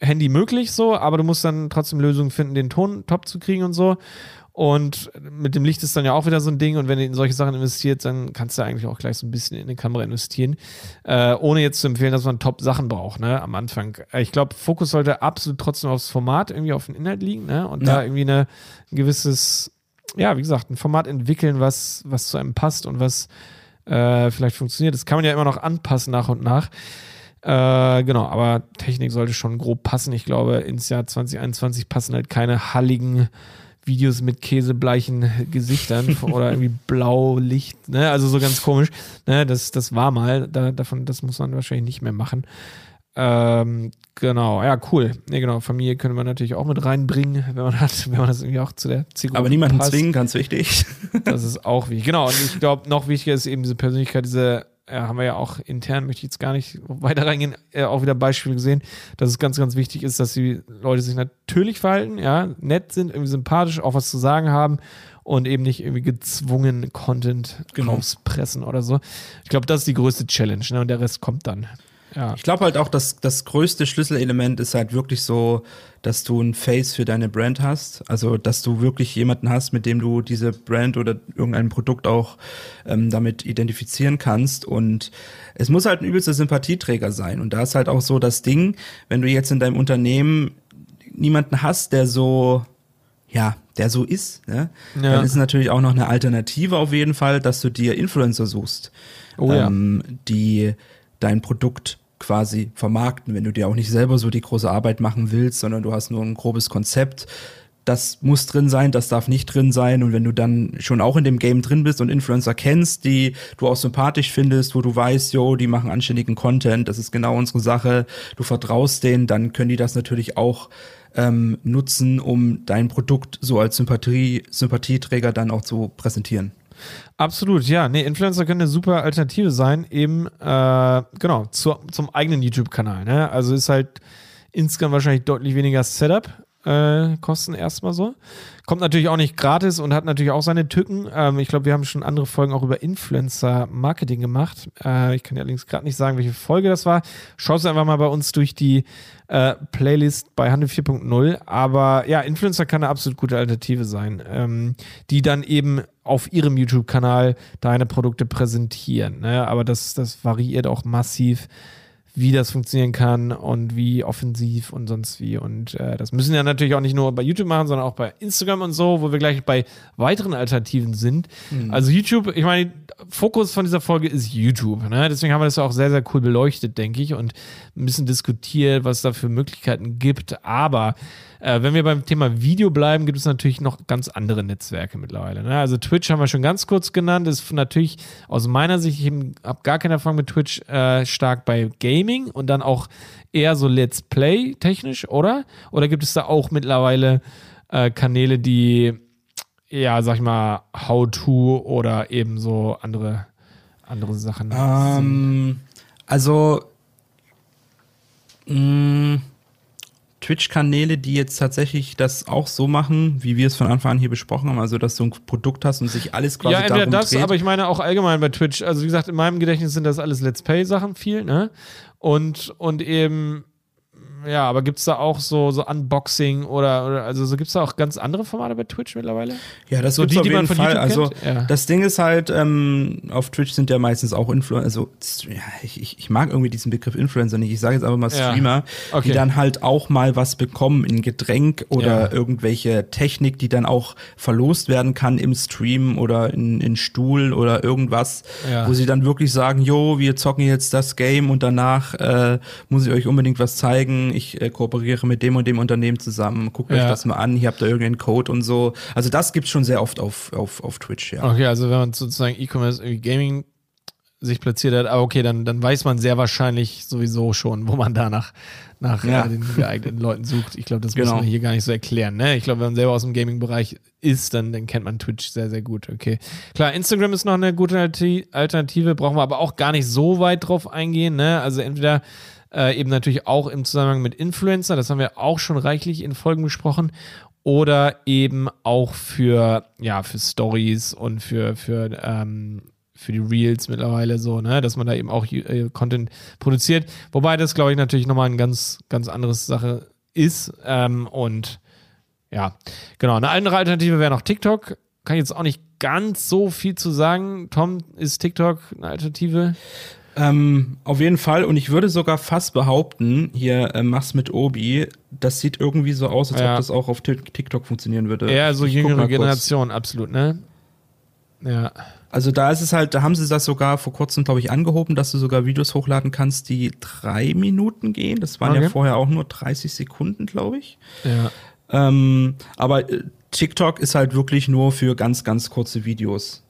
[SPEAKER 1] Handy möglich so, aber du musst dann trotzdem Lösungen finden, den Ton top zu kriegen und so. Und mit dem Licht ist dann ja auch wieder so ein Ding. Und wenn du in solche Sachen investiert, dann kannst du eigentlich auch gleich so ein bisschen in die Kamera investieren. Äh, ohne jetzt zu empfehlen, dass man Top-Sachen braucht, ne, am Anfang. Ich glaube, Fokus sollte absolut trotzdem aufs Format, irgendwie auf den Inhalt liegen, ne? Und ja. da irgendwie eine, ein gewisses, ja, wie gesagt, ein Format entwickeln, was, was zu einem passt und was äh, vielleicht funktioniert. Das kann man ja immer noch anpassen nach und nach. Äh, genau, aber Technik sollte schon grob passen. Ich glaube, ins Jahr 2021 passen halt keine halligen Videos mit käsebleichen Gesichtern oder irgendwie Blaulicht, ne? Also so ganz komisch. Ne? Das, das war mal, da, davon, das muss man wahrscheinlich nicht mehr machen. Ähm, genau, ja, cool. Ne, genau, Familie könnte man natürlich auch mit reinbringen, wenn man hat, wenn man das irgendwie auch zu der
[SPEAKER 2] Zielgruppe Aber niemanden passt. zwingen, ganz wichtig.
[SPEAKER 1] Das ist auch wichtig. Genau, und ich glaube, noch wichtiger ist eben diese Persönlichkeit, diese ja, haben wir ja auch intern, möchte ich jetzt gar nicht weiter reingehen, äh, auch wieder Beispiele gesehen, dass es ganz, ganz wichtig ist, dass die Leute sich natürlich verhalten, ja, nett sind, irgendwie sympathisch, auch was zu sagen haben und eben nicht irgendwie gezwungen Content genau. rauspressen oder so. Ich glaube, das ist die größte Challenge, ne? Und der Rest kommt dann.
[SPEAKER 2] Ja. Ich glaube halt auch, dass das größte Schlüsselelement ist halt wirklich so, dass du ein Face für deine Brand hast. Also, dass du wirklich jemanden hast, mit dem du diese Brand oder irgendein Produkt auch ähm, damit identifizieren kannst. Und es muss halt ein übelster Sympathieträger sein. Und da ist halt auch so das Ding, wenn du jetzt in deinem Unternehmen niemanden hast, der so, ja, der so ist, ne? ja. dann ist natürlich auch noch eine Alternative auf jeden Fall, dass du dir Influencer suchst, oh, ähm, ja. die dein Produkt quasi vermarkten, wenn du dir auch nicht selber so die große Arbeit machen willst, sondern du hast nur ein grobes Konzept. Das muss drin sein, das darf nicht drin sein. Und wenn du dann schon auch in dem Game drin bist und Influencer kennst, die du auch sympathisch findest, wo du weißt, jo, die machen anständigen Content, das ist genau unsere Sache, du vertraust denen, dann können die das natürlich auch ähm, nutzen, um dein Produkt so als Sympathie, Sympathieträger dann auch zu präsentieren.
[SPEAKER 1] Absolut, ja. Nee, Influencer können eine super Alternative sein, eben, äh, genau, zu, zum eigenen YouTube-Kanal. Ne? Also ist halt insgesamt wahrscheinlich deutlich weniger Setup. Äh, kosten erstmal so. Kommt natürlich auch nicht gratis und hat natürlich auch seine Tücken. Ähm, ich glaube, wir haben schon andere Folgen auch über Influencer-Marketing gemacht. Äh, ich kann dir allerdings gerade nicht sagen, welche Folge das war. Schau es einfach mal bei uns durch die äh, Playlist bei Handel 4.0. Aber ja, Influencer kann eine absolut gute Alternative sein, ähm, die dann eben auf ihrem YouTube-Kanal deine Produkte präsentieren. Ne? Aber das, das variiert auch massiv wie das funktionieren kann und wie offensiv und sonst wie. Und äh, das müssen ja natürlich auch nicht nur bei YouTube machen, sondern auch bei Instagram und so, wo wir gleich bei weiteren Alternativen sind. Mhm. Also YouTube, ich meine, Fokus von dieser Folge ist YouTube. Ne? Deswegen haben wir das auch sehr, sehr cool beleuchtet, denke ich, und ein bisschen diskutiert, was es da für Möglichkeiten gibt. Aber äh, wenn wir beim Thema Video bleiben, gibt es natürlich noch ganz andere Netzwerke mittlerweile. Ne? Also Twitch haben wir schon ganz kurz genannt, ist natürlich aus meiner Sicht, ich habe gar keine Erfahrung mit Twitch, äh, stark bei Gaming und dann auch eher so Let's Play technisch, oder? Oder gibt es da auch mittlerweile äh, Kanäle, die ja, sag ich mal, How-To oder eben so andere, andere Sachen?
[SPEAKER 2] Ähm, also, mh, mm, Twitch-Kanäle, die jetzt tatsächlich das auch so machen, wie wir es von Anfang an hier besprochen haben, also dass du ein Produkt hast und sich alles quasi
[SPEAKER 1] Ja, entweder das, dreht. aber ich meine auch allgemein bei Twitch. Also wie gesagt, in meinem Gedächtnis sind das alles Let's Play-Sachen viel, ne? Und, und eben Ja, aber gibt es da auch so, so Unboxing oder, oder also so gibt es da auch ganz andere Formate bei Twitch mittlerweile?
[SPEAKER 2] Ja, das
[SPEAKER 1] So die, die man von
[SPEAKER 2] Fall.
[SPEAKER 1] YouTube
[SPEAKER 2] Also
[SPEAKER 1] kennt? Ja.
[SPEAKER 2] das Ding ist halt, ähm, auf Twitch sind ja meistens auch Influencer, also ja, ich, ich, mag irgendwie diesen Begriff Influencer nicht. Ich sage jetzt aber mal
[SPEAKER 1] Ja.
[SPEAKER 2] Streamer,
[SPEAKER 1] Okay.
[SPEAKER 2] die dann halt auch mal was bekommen, ein Getränk oder
[SPEAKER 1] Ja.
[SPEAKER 2] irgendwelche Technik, die dann auch verlost werden kann im Stream oder in, in Stuhl oder irgendwas,
[SPEAKER 1] Ja.
[SPEAKER 2] wo sie dann wirklich sagen, jo, wir zocken jetzt das Game und danach äh, muss ich euch unbedingt was zeigen. Ich äh, kooperiere mit dem und dem Unternehmen zusammen. Guckt euch
[SPEAKER 1] Ja.
[SPEAKER 2] das mal an. Hier habt ihr irgendeinen Code und so. Also das gibt's schon sehr oft auf, auf, auf Twitch, ja.
[SPEAKER 1] Okay, also wenn man sozusagen E-Commerce irgendwie Gaming sich platziert hat, aber okay, dann, dann weiß man sehr wahrscheinlich sowieso schon, wo man da nach, nach
[SPEAKER 2] Ja.
[SPEAKER 1] äh, den geeigneten Leuten sucht. Ich glaube, das muss
[SPEAKER 2] Genau.
[SPEAKER 1] man hier gar nicht so erklären. Ne? Ich glaube, wenn man selber aus dem Gaming-Bereich ist, dann, dann kennt man Twitch sehr, sehr gut. Okay. Klar, Instagram ist noch eine gute Alternati- Alternative, brauchen wir aber auch gar nicht so weit drauf eingehen. Ne? Also entweder äh, eben natürlich auch im Zusammenhang mit Influencer, das haben wir auch schon reichlich in Folgen besprochen, oder eben auch für, ja, für Stories und für, für, ähm, für die Reels mittlerweile so, ne, dass man da eben auch äh, Content produziert. Wobei das, glaube ich, natürlich nochmal ein ganz, ganz anderes Sache ist. Ähm, und ja, genau. Eine andere Alternative wäre noch TikTok. Kann ich jetzt auch nicht ganz so viel zu sagen. Tom, ist TikTok eine Alternative?
[SPEAKER 2] Ähm, auf jeden Fall. Und ich würde sogar fast behaupten, hier äh, mach's mit Obi, das sieht irgendwie so aus, als
[SPEAKER 1] Ja.
[SPEAKER 2] ob das auch auf Tik- TikTok funktionieren würde.
[SPEAKER 1] Eher so
[SPEAKER 2] Ich
[SPEAKER 1] jüngere. Generation, absolut, ne? Ja.
[SPEAKER 2] Also da ist es halt, da haben sie das sogar vor kurzem, glaube ich, angehoben, dass du sogar Videos hochladen kannst, die drei Minuten gehen. Das waren
[SPEAKER 1] Okay.
[SPEAKER 2] ja vorher auch nur 30 Sekunden, glaube ich.
[SPEAKER 1] Ja.
[SPEAKER 2] Ähm, aber äh, TikTok ist halt wirklich nur für ganz, ganz kurze Videos.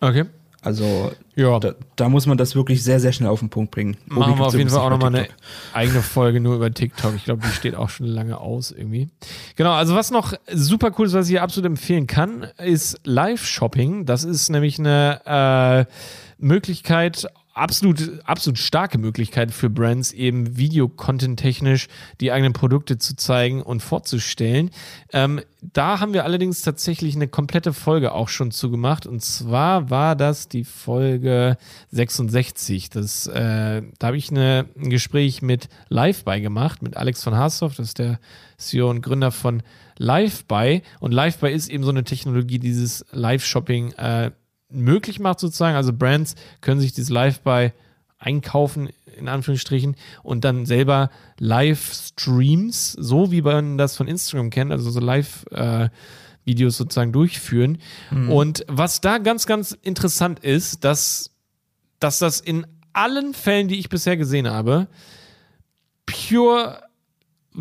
[SPEAKER 1] Okay.
[SPEAKER 2] Also
[SPEAKER 1] Ja.
[SPEAKER 2] da, da muss man das wirklich sehr, sehr schnell auf den Punkt bringen. Obi
[SPEAKER 1] Machen wir auf jeden Fall auch nochmal eine eigene Folge nur über TikTok. Ich glaube, die steht auch schon lange aus irgendwie. Genau, also was noch super cool ist, was ich hier absolut empfehlen kann, ist Live-Shopping. Das ist nämlich eine äh, Möglichkeit, absolut, absolut starke Möglichkeit für Brands, eben Videocontent-technisch die eigenen Produkte zu zeigen und vorzustellen. Ähm, da haben wir allerdings tatsächlich eine komplette Folge auch schon zugemacht. Und zwar war das die Folge 66. Das, äh, da habe ich eine, ein Gespräch mit LiveBuy gemacht, mit Alex von Haasdorf, das ist der CEO und Gründer von LiveBuy. Und LiveBuy ist eben so eine Technologie, die dieses Live-Shopping äh, möglich macht sozusagen. Also Brands können sich dieses Live-Buy einkaufen, in Anführungsstrichen, und dann selber Live-Streams, so wie man das von Instagram kennt, also so Live- äh, Videos sozusagen durchführen. Und was da ganz, ganz interessant ist, dass, dass das in allen Fällen, die ich bisher gesehen habe, pure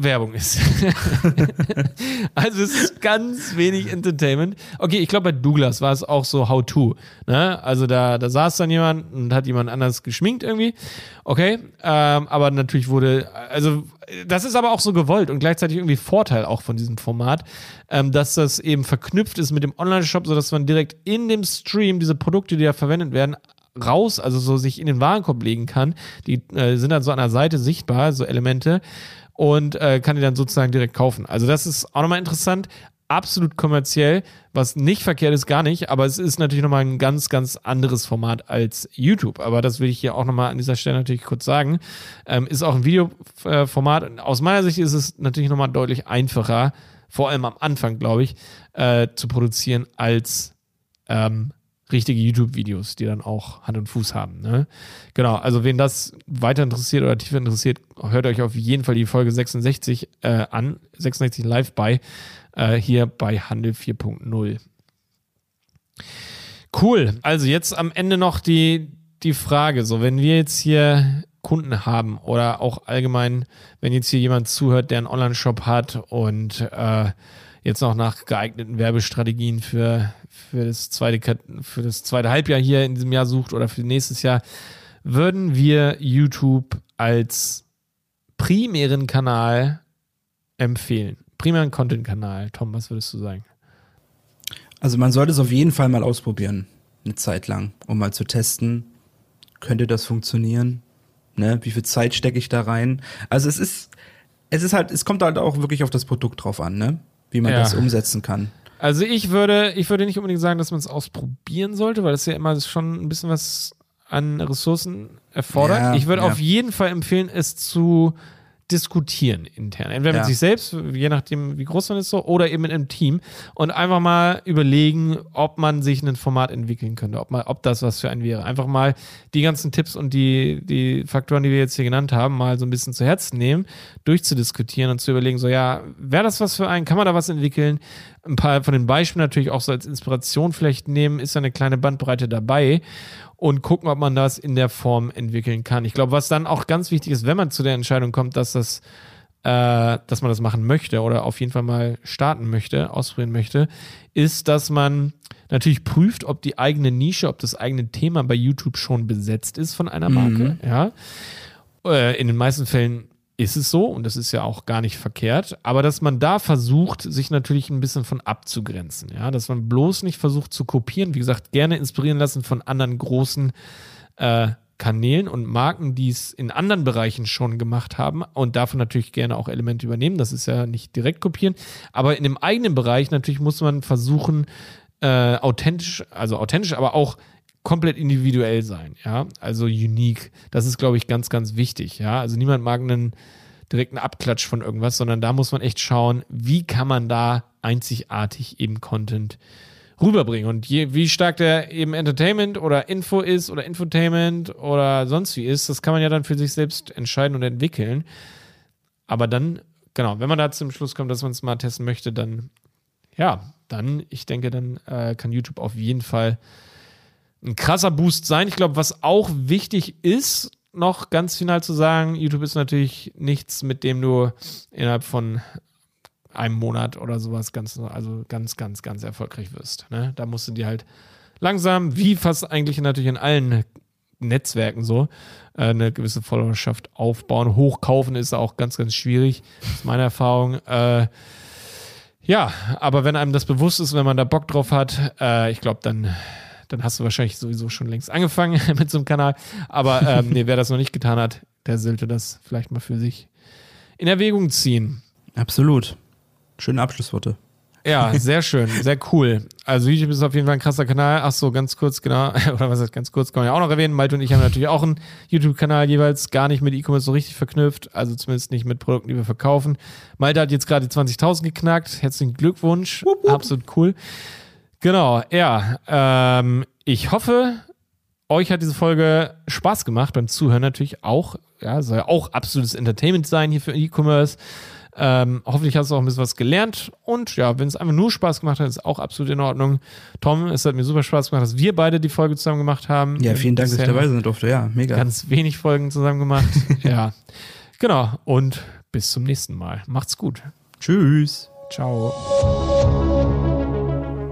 [SPEAKER 1] Werbung ist. also es ist ganz wenig Entertainment. Okay, ich glaube bei Douglas war es auch so How-To. Ne? Also da, da saß dann jemand und hat jemand anders geschminkt irgendwie. Okay, ähm, aber natürlich wurde, also das ist aber auch so gewollt und gleichzeitig irgendwie Vorteil auch von diesem Format, ähm, dass das eben verknüpft ist mit dem Online-Shop, sodass man direkt in dem Stream diese Produkte, die da verwendet werden, raus, also so sich in den Warenkorb legen kann. Die äh, sind dann so an der Seite sichtbar, so Elemente, und äh, kann die dann sozusagen direkt kaufen. Also das ist auch nochmal interessant. Absolut kommerziell, was nicht verkehrt ist, gar nicht, aber es ist natürlich nochmal ein ganz, ganz anderes Format als YouTube. Aber das will ich hier auch nochmal an dieser Stelle natürlich kurz sagen. Ähm, ist auch ein Videoformat. Und Aus meiner Sicht ist es natürlich nochmal deutlich einfacher, vor allem am Anfang, glaube ich, äh, zu produzieren als ähm, richtige YouTube-Videos, die dann auch Hand und Fuß haben. Ne? Genau, also wen das weiter interessiert oder tiefer interessiert, hört euch auf jeden Fall die Folge 66 äh, an, 66 live bei, äh, hier bei Handel 4.0. Cool, also jetzt am Ende noch die, die Frage, so wenn wir jetzt hier Kunden haben oder auch allgemein, wenn jetzt hier jemand zuhört, der einen Online-Shop hat und äh, jetzt noch nach geeigneten Werbestrategien für, für, das zweite, für das zweite Halbjahr hier in diesem Jahr sucht oder für nächstes Jahr, würden wir YouTube als primären Kanal empfehlen. Primären Content-Kanal. Tom, was würdest du sagen?
[SPEAKER 2] Also man sollte es auf jeden Fall mal ausprobieren, eine Zeit lang, um mal zu testen, könnte das funktionieren? Ne? Wie viel Zeit stecke ich da rein? Also es ist, es ist halt, es kommt halt auch wirklich auf das Produkt drauf an, ne? Wie man
[SPEAKER 1] Ja.
[SPEAKER 2] das umsetzen kann.
[SPEAKER 1] Also ich würde, ich würde nicht unbedingt sagen, dass man es ausprobieren sollte, weil das ja immer schon ein bisschen was an Ressourcen erfordert.
[SPEAKER 2] Ja,
[SPEAKER 1] ich würde
[SPEAKER 2] ja.
[SPEAKER 1] auf jeden Fall empfehlen, es zu diskutieren intern. Entweder
[SPEAKER 2] Ja.
[SPEAKER 1] mit sich selbst, je nachdem, wie groß man ist, so, oder eben in einem Team und einfach mal überlegen, ob man sich ein Format entwickeln könnte, ob, man, ob das was für einen wäre. Einfach mal die ganzen Tipps und die, die Faktoren, die wir jetzt hier genannt haben, mal so ein bisschen zu Herzen nehmen, durchzudiskutieren und zu überlegen, so, ja, wäre das was für einen? Kann man da was entwickeln? Ein paar von den Beispielen natürlich auch so als Inspiration vielleicht nehmen, ist ja eine kleine Bandbreite dabei und gucken, ob man das in der Form entwickeln kann. Ich glaube, was dann auch ganz wichtig ist, wenn man zu der Entscheidung kommt, dass das, äh, dass man das machen möchte oder auf jeden Fall mal starten möchte, ausprobieren möchte, ist, dass man natürlich prüft, ob die eigene Nische, ob das eigene Thema bei YouTube schon besetzt ist von einer Marke. Ja. Äh, in den meisten Fällen ist es so und das ist ja auch gar nicht verkehrt, aber dass man da versucht, sich natürlich ein bisschen von abzugrenzen, ja, dass man bloß nicht versucht zu kopieren, wie gesagt, gerne inspirieren lassen von anderen großen äh, Kanälen und Marken, die es in anderen Bereichen schon gemacht haben und davon natürlich gerne auch Elemente übernehmen, das ist ja nicht direkt kopieren, aber in dem eigenen Bereich natürlich muss man versuchen, äh, authentisch, also authentisch, aber auch komplett individuell sein, ja, also unique. Das ist, glaube ich, ganz, ganz wichtig, ja. Also niemand mag einen direkten Abklatsch von irgendwas, sondern da muss man echt schauen, wie kann man da einzigartig eben Content rüberbringen. Und je, wie stark der eben Entertainment oder Info ist oder Infotainment oder sonst wie ist, das kann man ja dann für sich selbst entscheiden und entwickeln. Aber dann, genau, wenn man da zum Schluss kommt, dass man es mal testen möchte, dann, ja, dann, ich denke, dann äh, kann YouTube auf jeden Fall ein krasser Boost sein. Ich glaube, was auch wichtig ist, noch ganz final zu sagen, YouTube ist natürlich nichts, mit dem du innerhalb von einem Monat oder sowas ganz, also ganz, ganz, ganz erfolgreich wirst. Ne? Da musst du dir halt langsam, wie fast eigentlich natürlich in allen Netzwerken so, äh, eine gewisse Followerschaft aufbauen. Hochkaufen ist auch ganz, ganz schwierig, ist meine Erfahrung. Äh, ja, aber wenn einem das bewusst ist, wenn man da Bock drauf hat, äh, ich glaube, dann, dann hast du wahrscheinlich sowieso schon längst angefangen mit so einem Kanal. Aber ähm, nee, wer das noch nicht getan hat, der sollte das vielleicht mal für sich in Erwägung ziehen.
[SPEAKER 2] Absolut. Schöne Abschlussworte.
[SPEAKER 1] Ja, sehr schön, sehr cool. Also YouTube ist auf jeden Fall ein krasser Kanal. Ach so, ganz kurz, genau, oder was heißt ganz kurz, kann man ja auch noch erwähnen. Malte und ich haben natürlich auch einen YouTube-Kanal jeweils gar nicht mit E-Commerce so richtig verknüpft, also zumindest nicht mit Produkten, die wir verkaufen. Malte hat jetzt gerade die 20.000 geknackt. Herzlichen Glückwunsch, absolut cool. Genau, ja, ähm, ich hoffe, euch hat diese Folge Spaß gemacht beim Zuhören natürlich auch. Ja, soll ja auch absolutes Entertainment sein hier für E-Commerce. Ähm, hoffentlich hast du auch ein bisschen was gelernt. Und ja, wenn es einfach nur Spaß gemacht hat, ist auch absolut in Ordnung. Tom, es hat mir super Spaß gemacht, dass wir beide die Folge zusammen gemacht haben.
[SPEAKER 2] Ja, vielen Dank, dass ich dabei sein durfte. Ja, mega.
[SPEAKER 1] Ganz wenig Folgen zusammen gemacht. ja, genau. Und bis zum nächsten Mal. Macht's gut.
[SPEAKER 2] Tschüss.
[SPEAKER 1] Ciao.